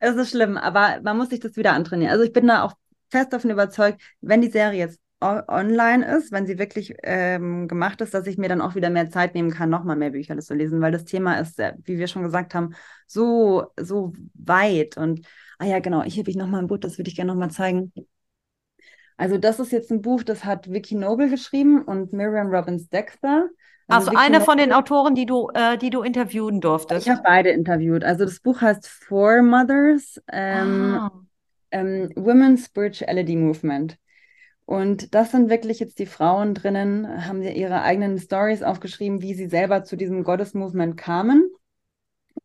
es ist schlimm, aber man muss sich das wieder antrainieren. Also ich bin da auch fest davon überzeugt, wenn die Serie jetzt online ist, wenn sie wirklich ähm, gemacht ist, dass ich mir dann auch wieder mehr Zeit nehmen kann, nochmal mehr Bücher zu lesen, weil das Thema ist, wie wir schon gesagt haben, so, so weit und Ah ja, genau, ich habe ich nochmal ein Buch, das würde ich gerne nochmal zeigen. Also das ist jetzt ein Buch, das hat Vicky Noble geschrieben und Miriam Robbins Dexter. Also, also eine von den Autoren, die du, äh, die du interviewen durftest. Ich habe beide interviewt. Also das Buch heißt Four Mothers, ähm, ah. ähm, Women's Spirituality Movement. Und das sind wirklich jetzt die Frauen drinnen, haben sie ihre eigenen Stories aufgeschrieben, wie sie selber zu diesem Goddess Movement kamen.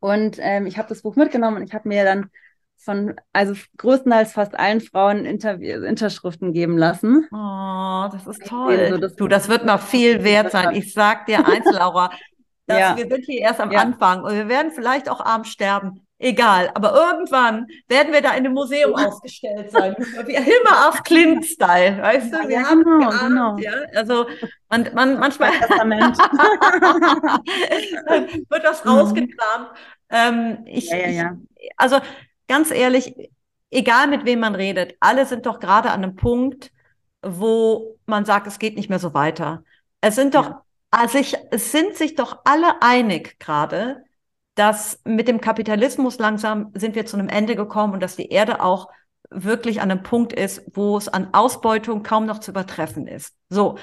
Und ähm, ich habe das Buch mitgenommen und ich habe mir dann von, also größtenteils fast allen Frauen Interview, Interschriften geben lassen. Oh, das ist toll. So, das du, das wird noch viel wert sein. Ich sag dir eins, Laura, dass ja. wir sind hier erst am ja. Anfang und wir werden vielleicht auch arm sterben. Egal, aber irgendwann werden wir da in einem Museum ausgestellt sein. Wie Hilma af Klint-Style, weißt du? Wir ja, haben genau, geahnt, genau. Ja? Also man, man manchmal wird das mhm. rausgekramt. Ähm, ich, ja, ja, ich, also ganz ehrlich, egal mit wem man redet, alle sind doch gerade an einem Punkt, wo man sagt, es geht nicht mehr so weiter. Es sind doch, also ich, es sind sich doch alle einig gerade, dass mit dem Kapitalismus langsam sind wir zu einem Ende gekommen und dass die Erde auch wirklich an einem Punkt ist, wo es an Ausbeutung kaum noch zu übertreffen ist. So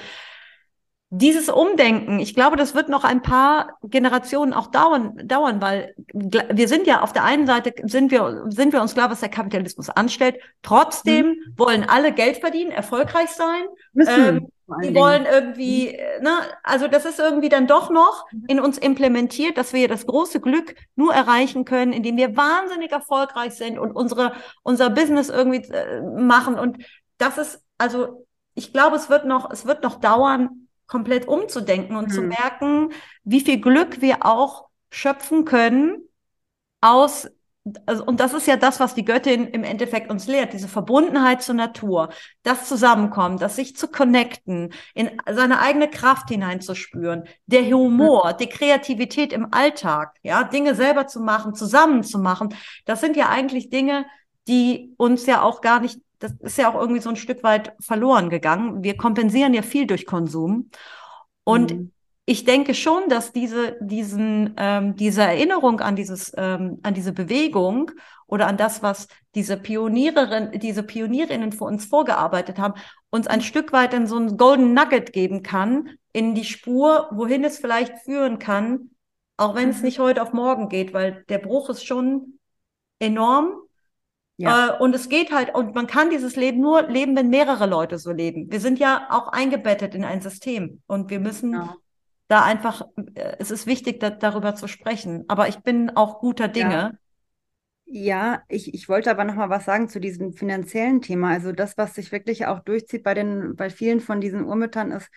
dieses Umdenken, ich glaube, das wird noch ein paar Generationen auch dauern, dauern, weil wir sind ja auf der einen Seite sind wir, sind wir uns klar, was der Kapitalismus anstellt. Trotzdem mhm. wollen alle Geld verdienen, erfolgreich sein. Ähm, die wollen irgendwie, mhm. ne, also das ist irgendwie dann doch noch mhm. in uns implementiert, dass wir das große Glück nur erreichen können, indem wir wahnsinnig erfolgreich sind und unsere, unser Business irgendwie äh, machen. Und das ist, also ich glaube, es wird noch, es wird noch dauern, komplett umzudenken und mhm. zu merken, wie viel Glück wir auch schöpfen können aus also, und das ist ja das, was die Göttin im Endeffekt uns lehrt, diese Verbundenheit zur Natur, das Zusammenkommen, das sich zu connecten, in seine eigene Kraft hineinzuspüren, der Humor, mhm. die Kreativität im Alltag, ja, Dinge selber zu machen, zusammen zu machen, das sind ja eigentlich Dinge, die uns ja auch gar nicht das ist ja auch irgendwie so ein Stück weit verloren gegangen. Wir kompensieren ja viel durch Konsum. Und mhm. ich denke schon, dass diese, diesen, ähm, diese Erinnerung an dieses, ähm, an diese Bewegung oder an das, was diese Pioniererin, diese Pionierinnen für uns vorgearbeitet haben, uns ein Stück weit in so ein Golden Nugget geben kann, in die Spur, wohin es vielleicht führen kann, auch wenn mhm. es nicht heute auf morgen geht, weil der Bruch ist schon enorm ja. Äh, und es geht halt, und man kann dieses Leben nur leben, wenn mehrere Leute so leben. Wir sind ja auch eingebettet in ein System und wir müssen ja. da einfach, äh, es ist wichtig, da, darüber zu sprechen. Aber ich bin auch guter Dinge. Ja. ja ich, ich wollte aber noch mal was sagen zu diesem finanziellen Thema. Also das, was sich wirklich auch durchzieht bei den, bei vielen von diesen Urmüttern ist,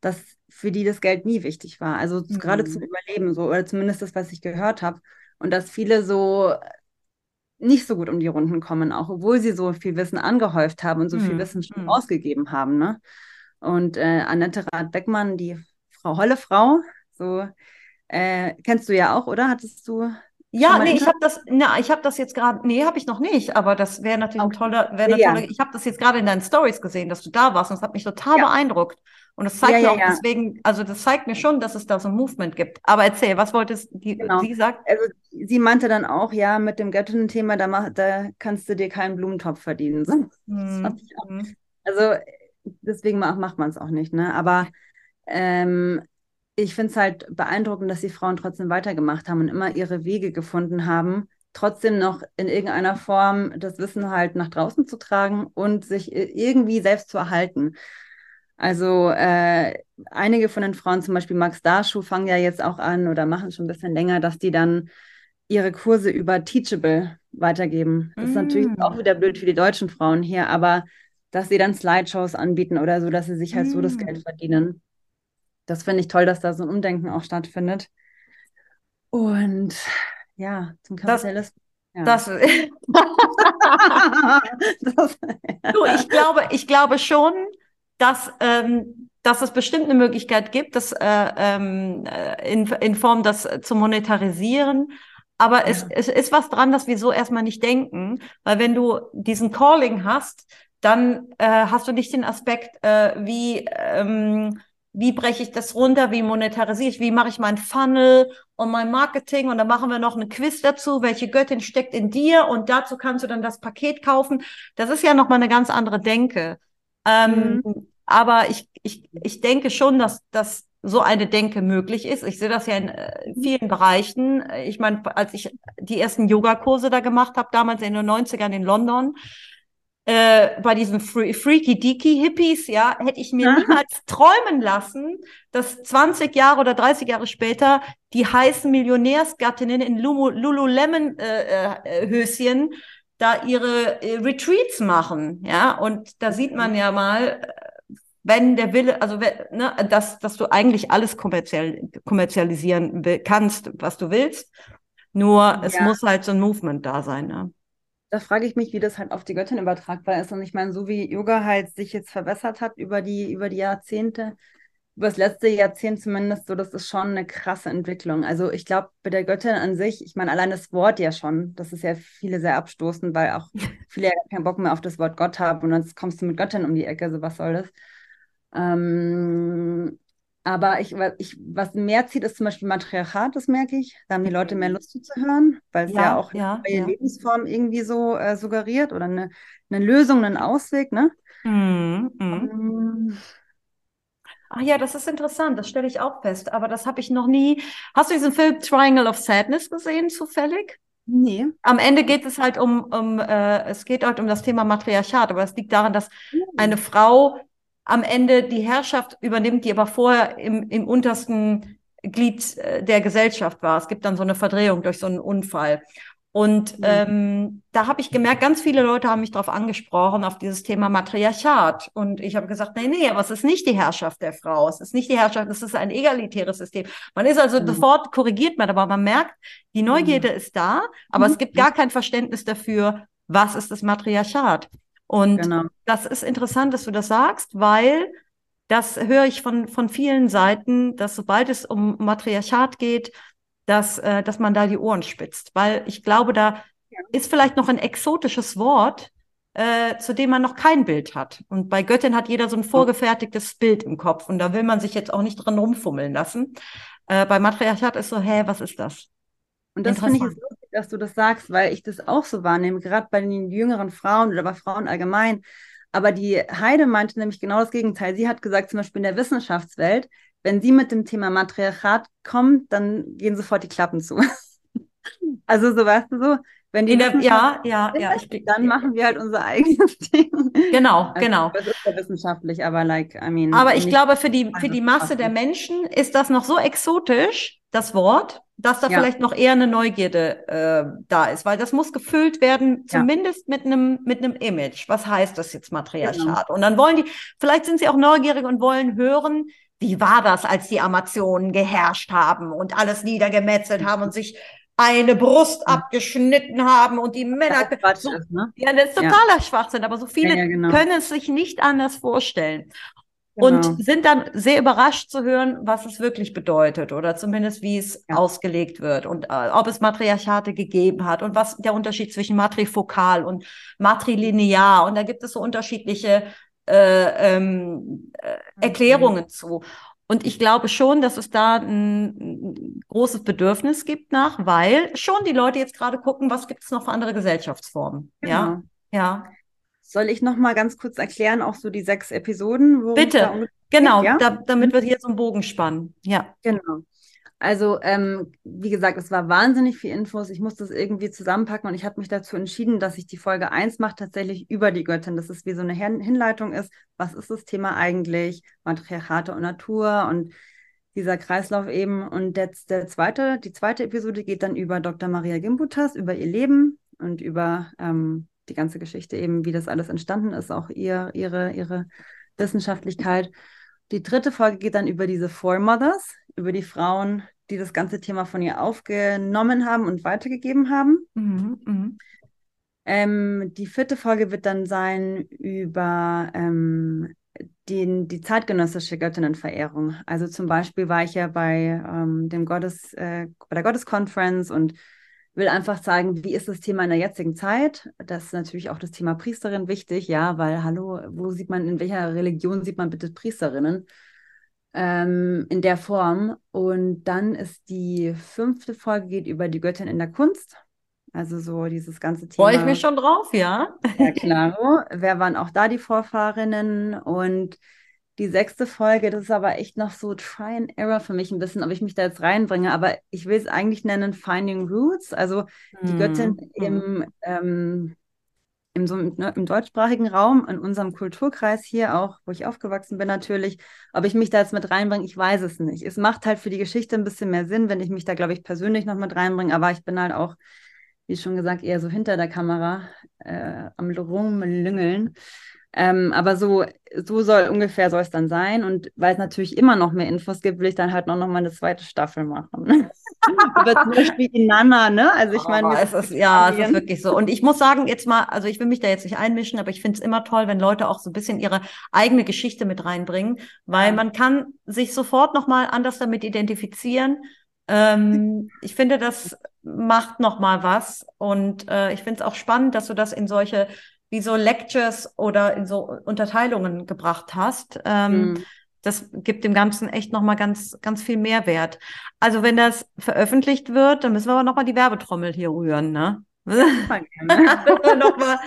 dass für die das Geld nie wichtig war. Also mhm. gerade zum Überleben so, oder zumindest das, was ich gehört habe. Und dass viele so nicht so gut um die Runden kommen, auch obwohl sie so viel Wissen angehäuft haben und so viel mhm. Wissen schon mhm. ausgegeben haben. Ne? Und äh, Annette Rath-Beckmann, die Frau Holle Frau, so äh, kennst du ja auch, oder? Hattest du ja, nee, ich habe das, na, ich habe das jetzt gerade, nee, habe ich noch nicht, aber das wäre natürlich okay. ein toller, wäre ja. ich habe das jetzt gerade in deinen Stories gesehen, dass du da warst und das hat mich total ja. beeindruckt. Und das zeigt ja, mir auch deswegen, also das zeigt mir schon, dass es da so ein Movement gibt. Aber erzähl, was wolltest die, genau. sie sagt? Also sie meinte dann auch, ja, mit dem Göttinnen-Thema, da, mach, da kannst du dir keinen Blumentopf verdienen. So. Hm. Also deswegen macht man es auch nicht, ne? Aber ähm, ich finde es halt beeindruckend, dass die Frauen trotzdem weitergemacht haben und immer ihre Wege gefunden haben, trotzdem noch in irgendeiner Form das Wissen halt nach draußen zu tragen und sich irgendwie selbst zu erhalten. Also äh, einige von den Frauen, zum Beispiel Max Darschuh, fangen ja jetzt auch an oder machen schon ein bisschen länger, dass die dann ihre Kurse über Teachable weitergeben. Das mm. ist natürlich mm. auch wieder blöd für die deutschen Frauen hier, aber dass sie dann Slideshows anbieten oder so, dass sie sich halt mm. so das mm. Geld verdienen das finde ich toll, dass da so ein Umdenken auch stattfindet. Und ja, zum Kapitalismus. Das, ja. das, das. Du, ich glaube, ich glaube schon, dass, ähm, dass es bestimmt eine Möglichkeit gibt, das äh, ähm, äh, in, in Form das zu monetarisieren. Aber ja. es, es ist was dran, dass wir so erstmal nicht denken, weil wenn du diesen Calling hast, dann äh, hast du nicht den Aspekt, äh, wie ähm, wie breche ich das runter, wie monetarisiere ich, wie mache ich mein Funnel und mein Marketing und dann machen wir noch eine Quiz dazu, welche Göttin steckt in dir und dazu kannst du dann das Paket kaufen. Das ist ja nochmal eine ganz andere Denke. Ähm, mhm. Aber ich, ich, ich denke schon, dass, dass so eine Denke möglich ist. Ich sehe das ja in äh, vielen Bereichen. Ich meine, als ich die ersten Yogakurse da gemacht habe, damals in den 90ern in London, äh, bei diesen Free Freaky Deaky Hippies, ja, hätte ich mir niemals träumen lassen, dass 20 Jahre oder 30 Jahre später die heißen Millionärsgattinnen in Lulu Lululemon äh, äh, Höschen da ihre äh, Retreats machen, ja, und da sieht man ja mal, wenn der Wille, also ne, dass, dass du eigentlich alles kommerziell, kommerzialisieren kannst, was du willst. Nur es ja. muss halt so ein Movement da sein. Ne? Da frage ich mich, wie das halt auf die Göttin übertragbar ist. Und ich meine, so wie Yoga halt sich jetzt verbessert hat über die, über die Jahrzehnte, über das letzte Jahrzehnt zumindest, so das ist schon eine krasse Entwicklung. Also ich glaube, bei der Göttin an sich, ich meine, allein das Wort ja schon, das ist ja viele sehr abstoßend, weil auch viele ja keinen Bock mehr auf das Wort Gott haben und dann kommst du mit Göttin um die Ecke, so was soll das? Ähm, aber ich, ich, was mehr zieht, ist zum Beispiel Matriarchat, das merke ich. Da haben die Leute mehr Lust zuzuhören, weil es ja, ja auch ja, eine neue ja. Lebensform irgendwie so äh, suggeriert oder eine, eine Lösung, einen Ausweg, ne? Mhm, mhm. Ähm, Ach ja, das ist interessant, das stelle ich auch fest, aber das habe ich noch nie. Hast du diesen Film Triangle of Sadness gesehen, zufällig? Nee. Am Ende geht es halt um, um äh, es geht halt um das Thema Matriarchat, aber es liegt daran, dass hm. eine Frau am Ende die Herrschaft übernimmt, die aber vorher im, im untersten Glied äh, der Gesellschaft war. Es gibt dann so eine Verdrehung durch so einen Unfall. Und mhm. ähm, da habe ich gemerkt, ganz viele Leute haben mich darauf angesprochen, auf dieses Thema Matriarchat. Und ich habe gesagt, nee, nee, aber es ist nicht die Herrschaft der Frau, es ist nicht die Herrschaft, es ist ein egalitäres System. Man ist also mhm. sofort korrigiert man, aber man merkt, die Neugierde mhm. ist da, aber es mhm. gibt gar kein Verständnis dafür, was ist das Matriarchat. Und genau. das ist interessant, dass du das sagst, weil das höre ich von, von vielen Seiten, dass sobald es um Matriarchat geht, dass, äh, dass man da die Ohren spitzt. Weil ich glaube, da ja. ist vielleicht noch ein exotisches Wort, äh, zu dem man noch kein Bild hat. Und bei Göttin hat jeder so ein vorgefertigtes Bild im Kopf. Und da will man sich jetzt auch nicht dran rumfummeln lassen. Äh, bei Matriarchat ist so, hä, was ist das? Und das finde ich jetzt lustig, dass du das sagst, weil ich das auch so wahrnehme, gerade bei den jüngeren Frauen oder bei Frauen allgemein. Aber die Heide meinte nämlich genau das Gegenteil. Sie hat gesagt, zum Beispiel in der Wissenschaftswelt, wenn sie mit dem Thema Matriarchat kommt, dann gehen sofort die Klappen zu. also so weißt du so, wenn die der, ja, ja, ja, ich, dann machen wir halt unser eigenes Ding. Genau, also, genau. Das ist ja wissenschaftlich, aber like, I mean. Aber ich glaube, für die, für die Masse der Menschen ist das noch so exotisch, das Wort, dass da ja. vielleicht noch eher eine Neugierde äh, da ist, weil das muss gefüllt werden, zumindest ja. mit einem mit einem Image. Was heißt das jetzt Matriarchat? Genau. Und dann wollen die, vielleicht sind sie auch neugierig und wollen hören, wie war das, als die Amazonen geherrscht haben und alles niedergemetzelt haben und sich eine Brust abgeschnitten haben und die Männer. So, ist, ne? Ja, das ist totaler ja. Schwachsinn, aber so viele ja, genau. können es sich nicht anders vorstellen. Genau. Und sind dann sehr überrascht zu hören, was es wirklich bedeutet oder zumindest wie es ausgelegt wird und äh, ob es Matriarchate gegeben hat und was der Unterschied zwischen matrifokal und matrilinear. Und da gibt es so unterschiedliche äh, ähm, äh, Erklärungen mhm. zu. Und ich glaube schon, dass es da ein, ein, großes Bedürfnis gibt nach, weil schon die Leute jetzt gerade gucken, was gibt es noch für andere Gesellschaftsformen. Genau. Ja, ja. Soll ich noch mal ganz kurz erklären, auch so die sechs Episoden? Bitte, genau, ja? da, damit wir hier so einen Bogen spannen. Ja. Genau. Also, ähm, wie gesagt, es war wahnsinnig viel Infos. Ich musste es irgendwie zusammenpacken und ich habe mich dazu entschieden, dass ich die Folge 1 mache, tatsächlich über die Göttin, dass es wie so eine Hin Hinleitung ist. Was ist das Thema eigentlich? Matriarchate und Natur und dieser Kreislauf eben. Und jetzt der zweite, die zweite Episode geht dann über Dr. Maria Gimbutas, über ihr Leben und über ähm, die ganze Geschichte eben, wie das alles entstanden ist, auch ihr, ihre, ihre Wissenschaftlichkeit. Die dritte Folge geht dann über diese Foremothers, über die Frauen, die das ganze Thema von ihr aufgenommen haben und weitergegeben haben. Mhm, mh. ähm, die vierte Folge wird dann sein über ähm, die, die zeitgenössische Göttinnenverehrung. Also zum Beispiel war ich ja bei ähm, dem Gottes, äh, bei der Gotteskonferenz und will einfach sagen, wie ist das Thema in der jetzigen Zeit? Das ist natürlich auch das Thema Priesterin wichtig, ja, weil hallo, wo sieht man, in welcher Religion sieht man bitte Priesterinnen? Ähm, in der Form. Und dann ist die fünfte Folge geht über die Göttin in der Kunst. Also so dieses ganze Thema. Freue ich mich schon drauf, ja. Ja, klar. Wer waren auch da die Vorfahrinnen? Und die sechste Folge, das ist aber echt noch so Try and Error für mich ein bisschen, ob ich mich da jetzt reinbringe. Aber ich will es eigentlich nennen Finding Roots. Also die mm. Göttin mm. im, ähm, im, so, ne, im deutschsprachigen Raum, in unserem Kulturkreis hier auch, wo ich aufgewachsen bin natürlich. Ob ich mich da jetzt mit reinbringe, ich weiß es nicht. Es macht halt für die Geschichte ein bisschen mehr Sinn, wenn ich mich da, glaube ich, persönlich noch mit reinbringe. Aber ich bin halt auch wie schon gesagt, eher so hinter der Kamera äh, am Rumlüngeln. Ähm, aber so, so soll ungefähr soll es dann sein. Und weil es natürlich immer noch mehr Infos gibt, will ich dann halt noch, noch mal eine zweite Staffel machen. Über zum Beispiel die Nana, ne? Also ich meine, oh, es ist, ja, es ist wirklich so. Und ich muss sagen, jetzt mal, also ich will mich da jetzt nicht einmischen, aber ich finde es immer toll, wenn Leute auch so ein bisschen ihre eigene Geschichte mit reinbringen, weil man kann sich sofort nochmal anders damit identifizieren. Ähm, ich finde, das macht nochmal was. Und äh, ich finde es auch spannend, dass du das in solche wie so Lectures oder in so Unterteilungen gebracht hast. Ähm, mhm. Das gibt dem Ganzen echt nochmal ganz, ganz viel Mehrwert. Also wenn das veröffentlicht wird, dann müssen wir aber nochmal die Werbetrommel hier rühren, ne? nochmal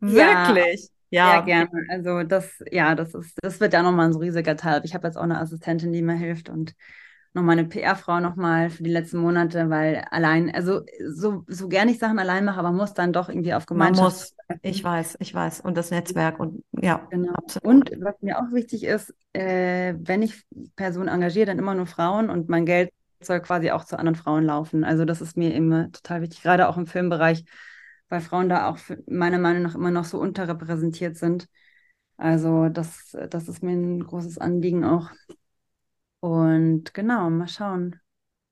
wirklich. Ja. ja, gerne. Also das, ja, das ist, das wird ja nochmal ein so riesiger Teil. Ich habe jetzt auch eine Assistentin, die mir hilft und noch meine PR-Frau nochmal für die letzten Monate, weil allein, also so, so gerne ich Sachen allein mache, aber muss dann doch irgendwie auf Gemeinschaft. Man muss, ich weiß, ich weiß. Und das Netzwerk und ja. Genau. Absolut. Und was mir auch wichtig ist, äh, wenn ich Personen engagiere, dann immer nur Frauen und mein Geld soll quasi auch zu anderen Frauen laufen. Also das ist mir immer total wichtig, gerade auch im Filmbereich, weil Frauen da auch meiner Meinung nach immer noch so unterrepräsentiert sind. Also das, das ist mir ein großes Anliegen auch. Und genau, mal schauen.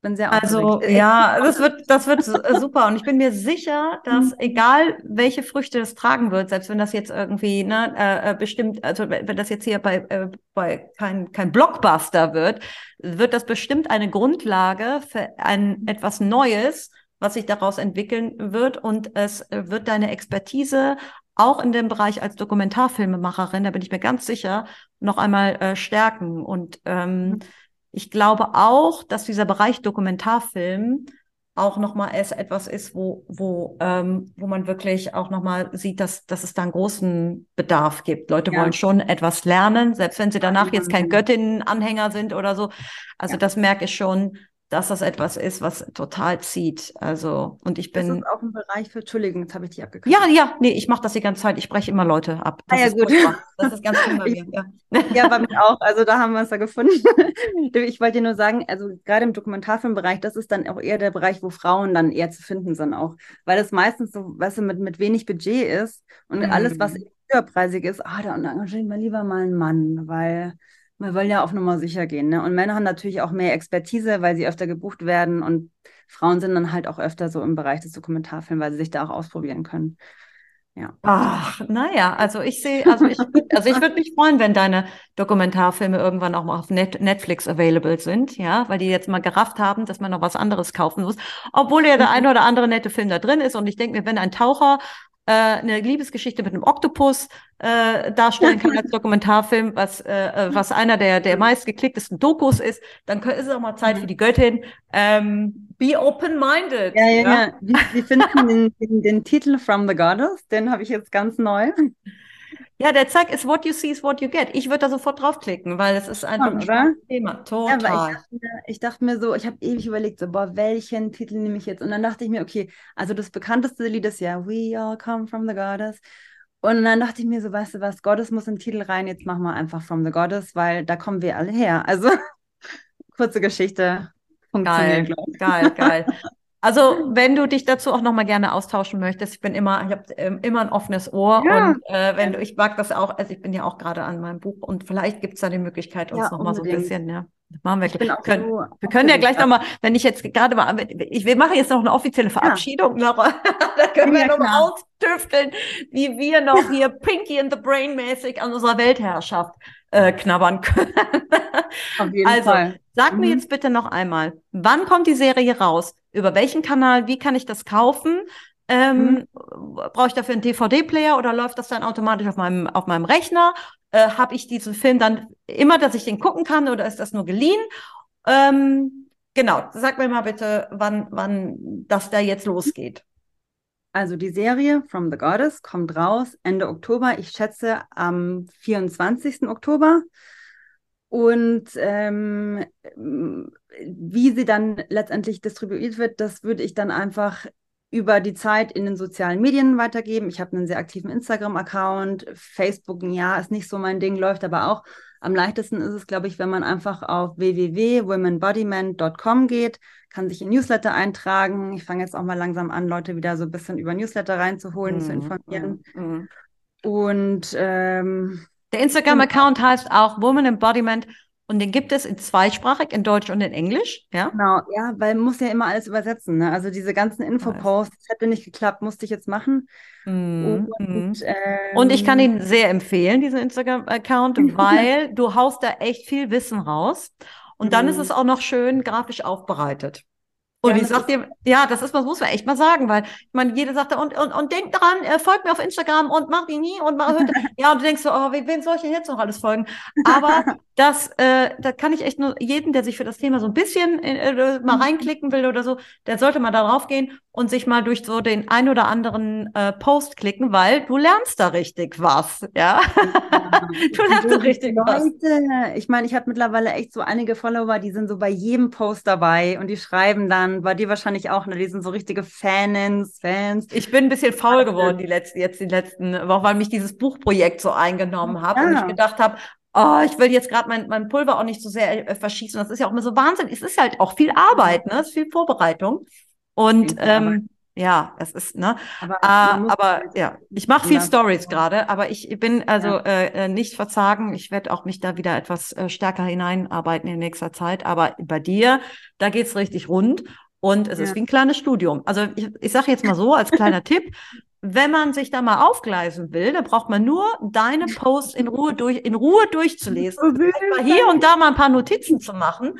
Bin sehr also ja, das wird, das wird äh, super. Und ich bin mir sicher, dass mhm. egal welche Früchte das tragen wird, selbst wenn das jetzt irgendwie ne, äh, äh bestimmt, also wenn das jetzt hier bei, äh, bei kein, kein Blockbuster wird, wird das bestimmt eine Grundlage für ein etwas Neues, was sich daraus entwickeln wird. Und es wird deine Expertise auch in dem Bereich als Dokumentarfilmemacherin, da bin ich mir ganz sicher, noch einmal äh, stärken. Und ähm, mhm ich glaube auch, dass dieser Bereich Dokumentarfilm auch nochmal etwas ist, wo, wo, ähm, wo man wirklich auch nochmal sieht, dass, dass es da einen großen Bedarf gibt. Leute ja. wollen schon etwas lernen, selbst wenn sie danach jetzt kein Göttinnen-Anhänger sind oder so. Also ja. das merke ich schon, dass das etwas ist, was total zieht. Also, und ich bin. Das ist auch ein Bereich für, Entschuldigung, jetzt habe ich dich abgekriegt. Ja, ja, nee, ich mache das die ganze Zeit. Ich spreche immer Leute ab. Das ah, ja, gut. Das ist ganz schön bei mir. Ja. ja, bei mir auch. Also, da haben wir es ja gefunden. ich wollte dir nur sagen, also, gerade im Dokumentarfilmbereich, das ist dann auch eher der Bereich, wo Frauen dann eher zu finden sind auch. Weil das meistens so, weißt du, mit, mit wenig Budget ist und mhm. alles, was höherpreisig ist, ah, da engagieren wir lieber mal einen Mann, weil wir wollen ja auf Nummer sicher gehen. Ne? Und Männer haben natürlich auch mehr Expertise, weil sie öfter gebucht werden. Und Frauen sind dann halt auch öfter so im Bereich des Dokumentarfilms, weil sie sich da auch ausprobieren können. Ja. Ach, naja, also ich sehe, also ich, also ich würde mich freuen, wenn deine Dokumentarfilme irgendwann auch mal auf Net Netflix available sind, ja, weil die jetzt mal gerafft haben, dass man noch was anderes kaufen muss. Obwohl ja der mhm. eine oder andere nette Film da drin ist. Und ich denke mir, wenn ein Taucher äh, eine Liebesgeschichte mit einem Oktopus äh, darstellen kann als Dokumentarfilm, was, äh, äh, was einer der, der meistgeklicktesten Dokus ist, dann ist es auch mal Zeit für die Göttin. Ähm, be open-minded. Ja, ja, ja. ja. Wie, wie finden den, den, den Titel From the Goddess? Den habe ich jetzt ganz neu. Ja, der Zack ist what you see is what you get. Ich würde da sofort draufklicken, weil es ist einfach Schon, ein Thema. Total. Ja, ich, dachte, ich, dachte, mir so, ich habe ewig überlegt, so, boah, welchen Titel nehme ich jetzt? Und dann dachte ich mir, okay, also das bekannteste Lied ist ja We All Come From the Goddess. Und dann dachte ich mir so, weißt du was, Goddess muss im Titel rein, jetzt machen wir einfach From the Goddess, weil da kommen wir alle her. Also, kurze Geschichte. Geil, geil, geil. Also, wenn du dich dazu auch noch mal gerne austauschen möchtest, ich bin immer, ich habe ähm, immer ein offenes Ohr ja. und äh, wenn du, ich mag das auch, also ich bin ja auch gerade an meinem Buch und vielleicht gibt es da die Möglichkeit, uns ja, noch mal so ein bisschen, ja. Machen wir, wir können, so wir können ja gleich nochmal, wenn ich jetzt gerade mal, ich, wir machen jetzt noch eine offizielle Verabschiedung, ja. noch, da können wir ja, nochmal austüfteln, wie wir noch hier Pinky in the Brain mäßig an unserer Weltherrschaft äh, knabbern können. Auf jeden also, Fall. Sag mhm. mir jetzt bitte noch einmal, wann kommt die Serie raus? Über welchen Kanal? Wie kann ich das kaufen? Ähm, mhm. Brauche ich dafür einen DVD-Player oder läuft das dann automatisch auf meinem, auf meinem Rechner? Äh, Habe ich diesen Film dann immer, dass ich den gucken kann oder ist das nur geliehen? Ähm, genau, sag mir mal bitte, wann, wann das da jetzt losgeht. Also die Serie From the Goddess kommt raus Ende Oktober. Ich schätze am 24. Oktober. Und ähm, wie sie dann letztendlich distribuiert wird, das würde ich dann einfach über die Zeit in den sozialen Medien weitergeben. Ich habe einen sehr aktiven Instagram-Account. Facebook, ja, ist nicht so mein Ding, läuft aber auch. Am leichtesten ist es, glaube ich, wenn man einfach auf www.womenbodyman.com geht, kann sich in Newsletter eintragen. Ich fange jetzt auch mal langsam an, Leute wieder so ein bisschen über Newsletter reinzuholen, mhm. zu informieren. Mhm. Und ähm, der Instagram-Account heißt auch Woman Embodiment und den gibt es in zweisprachig, in Deutsch und in Englisch, ja? Genau, ja, weil man muss ja immer alles übersetzen. Ne? Also diese ganzen Infoposts, das hätte nicht geklappt, musste ich jetzt machen. Mhm. Und, ähm, und, ich kann ihn sehr empfehlen, diesen Instagram-Account, weil du haust da echt viel Wissen raus. Und dann ist mhm. es auch noch schön grafisch aufbereitet. Und ja, ich sag dir, ja, das ist, das muss man echt mal sagen, weil ich meine, jeder sagt, und, und, und denk dran, äh, folgt mir auf Instagram und mach die nie und mach, ja, und du denkst so, oh, wem soll ich denn jetzt noch alles folgen? Aber das, äh, da kann ich echt nur jeden, der sich für das Thema so ein bisschen äh, äh mal mhm. reinklicken will oder so, der sollte mal darauf gehen und sich mal durch so den ein oder anderen äh, Post klicken, weil du lernst da richtig was, ja. du lernst da richtig Leute, was. Ich meine, ich habe mittlerweile echt so einige Follower, die sind so bei jedem Post dabei und die schreiben dann, bei dir wahrscheinlich auch, ne, die sind so richtige Fans, Fans. Ich bin ein bisschen faul geworden die letzten, jetzt die letzten Wochen, weil mich dieses Buchprojekt so eingenommen hat ja. und ich gedacht habe, oh, ich will jetzt gerade mein, mein Pulver auch nicht so sehr äh, verschießen. Das ist ja auch immer so Wahnsinn. Es ist halt auch viel Arbeit, ne? Es ist viel Vorbereitung. Und ähm, ja, es ist, ne? Aber, äh, aber halt ja, ich mache viel Stories gerade, aber ich bin also ja. äh, äh, nicht verzagen. Ich werde auch mich da wieder etwas äh, stärker hineinarbeiten in nächster Zeit. Aber bei dir, da geht's richtig rund. Und es ja. ist wie ein kleines Studium. Also ich, ich sage jetzt mal so als kleiner Tipp, wenn man sich da mal aufgleisen will, dann braucht man nur deine Posts in Ruhe durch, in Ruhe durchzulesen. hier und da mal ein paar Notizen zu machen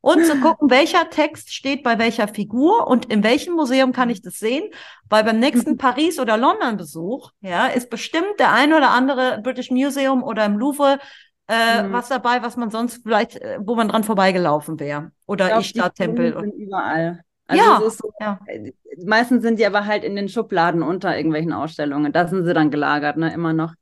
und zu gucken, welcher Text steht bei welcher Figur und in welchem Museum kann ich das sehen. Weil beim nächsten mhm. Paris- oder London-Besuch, ja, ist bestimmt der ein oder andere British Museum oder im Louvre äh, mhm. was dabei, was man sonst vielleicht, äh, wo man dran vorbeigelaufen wäre. Oder Ishtar-Tempel. sind überall. Also ja, so, ja. Äh, meistens sind die aber halt in den Schubladen unter irgendwelchen Ausstellungen. Da sind sie dann gelagert, ne, immer noch.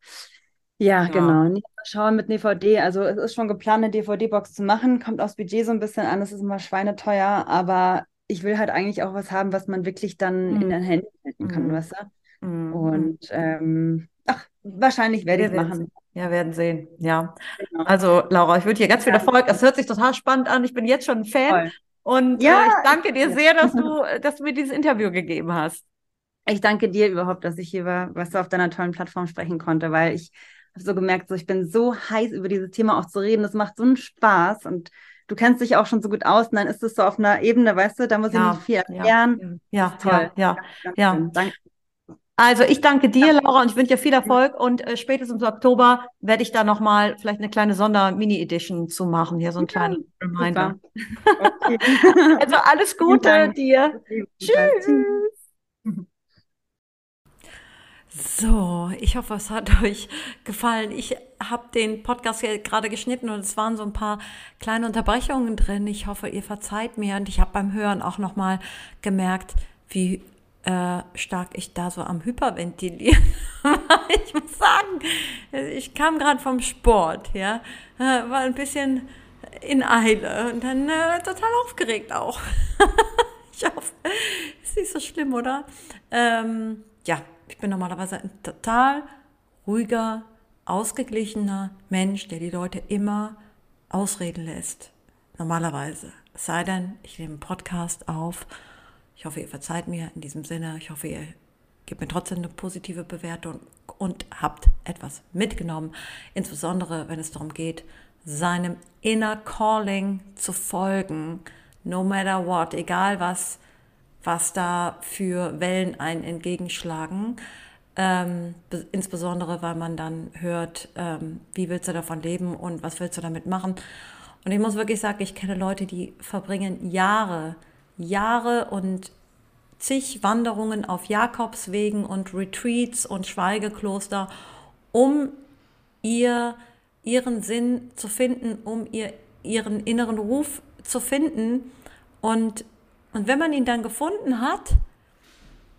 Ja, ja. genau. Schauen mit DVD. Also es ist schon geplant, eine DVD-Box zu machen. Kommt aufs Budget so ein bisschen an. Es ist immer schweineteuer, aber ich will halt eigentlich auch was haben, was man wirklich dann mhm. in den Händen halten kann, mhm. weißt du? Mhm. Und ähm, ach, wahrscheinlich werde ich es machen. Ja, werden sehen. Ja. Genau. Also, Laura, ich wünsche dir ganz viel Erfolg. Es hört sich total spannend an. Ich bin jetzt schon ein Fan. Voll. Und ja. äh, ich danke dir sehr, dass du, dass du mir dieses Interview gegeben hast. Ich danke dir überhaupt, dass ich hier war, was du auf deiner tollen Plattform sprechen konnte, weil ich habe so gemerkt, so ich bin so heiß über dieses Thema auch zu reden. Das macht so einen Spaß und du kennst dich auch schon so gut aus und dann ist es so auf einer Ebene, weißt du, da muss ja, ich nicht viel erklären. Ja, ja, toll. ja, ja. ja. Danke. Also ich danke dir, Laura, und ich wünsche dir viel Erfolg. Und äh, spätestens im Oktober werde ich da nochmal vielleicht eine kleine Sonder-Mini-Edition zu machen. Hier so ein kleiner ja, Reminder. Okay. also alles Gute dir. Tschüss. So, ich hoffe, es hat euch gefallen. Ich habe den Podcast gerade geschnitten und es waren so ein paar kleine Unterbrechungen drin. Ich hoffe, ihr verzeiht mir und ich habe beim Hören auch nochmal gemerkt, wie äh, stark ich da so am Hyperventilieren. ich muss sagen, ich kam gerade vom Sport, ja, äh, war ein bisschen in Eile und dann äh, total aufgeregt auch. ich hoffe, ist nicht so schlimm, oder? Ähm, ja, ich bin normalerweise ein total ruhiger, ausgeglichener Mensch, der die Leute immer ausreden lässt. Normalerweise. Es sei denn, ich nehme einen Podcast auf ich hoffe, ihr verzeiht mir in diesem Sinne. Ich hoffe, ihr gebt mir trotzdem eine positive Bewertung und habt etwas mitgenommen. Insbesondere, wenn es darum geht, seinem Inner Calling zu folgen. No matter what, egal was, was da für Wellen einen entgegenschlagen. Ähm, insbesondere, weil man dann hört, ähm, wie willst du davon leben und was willst du damit machen. Und ich muss wirklich sagen, ich kenne Leute, die verbringen Jahre, Jahre und zig Wanderungen auf Jakobswegen und Retreats und Schweigekloster, um ihr, ihren Sinn zu finden, um ihr, ihren inneren Ruf zu finden. Und, und wenn man ihn dann gefunden hat,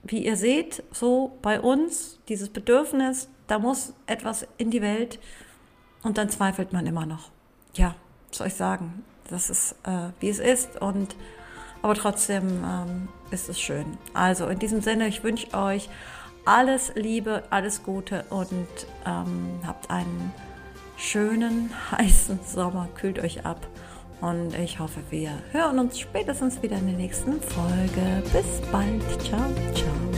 wie ihr seht, so bei uns, dieses Bedürfnis, da muss etwas in die Welt und dann zweifelt man immer noch. Ja, soll ich sagen, das ist, äh, wie es ist und aber trotzdem ähm, ist es schön. Also in diesem Sinne, ich wünsche euch alles Liebe, alles Gute und ähm, habt einen schönen, heißen Sommer. Kühlt euch ab. Und ich hoffe, wir hören uns spätestens wieder in der nächsten Folge. Bis bald. Ciao, ciao.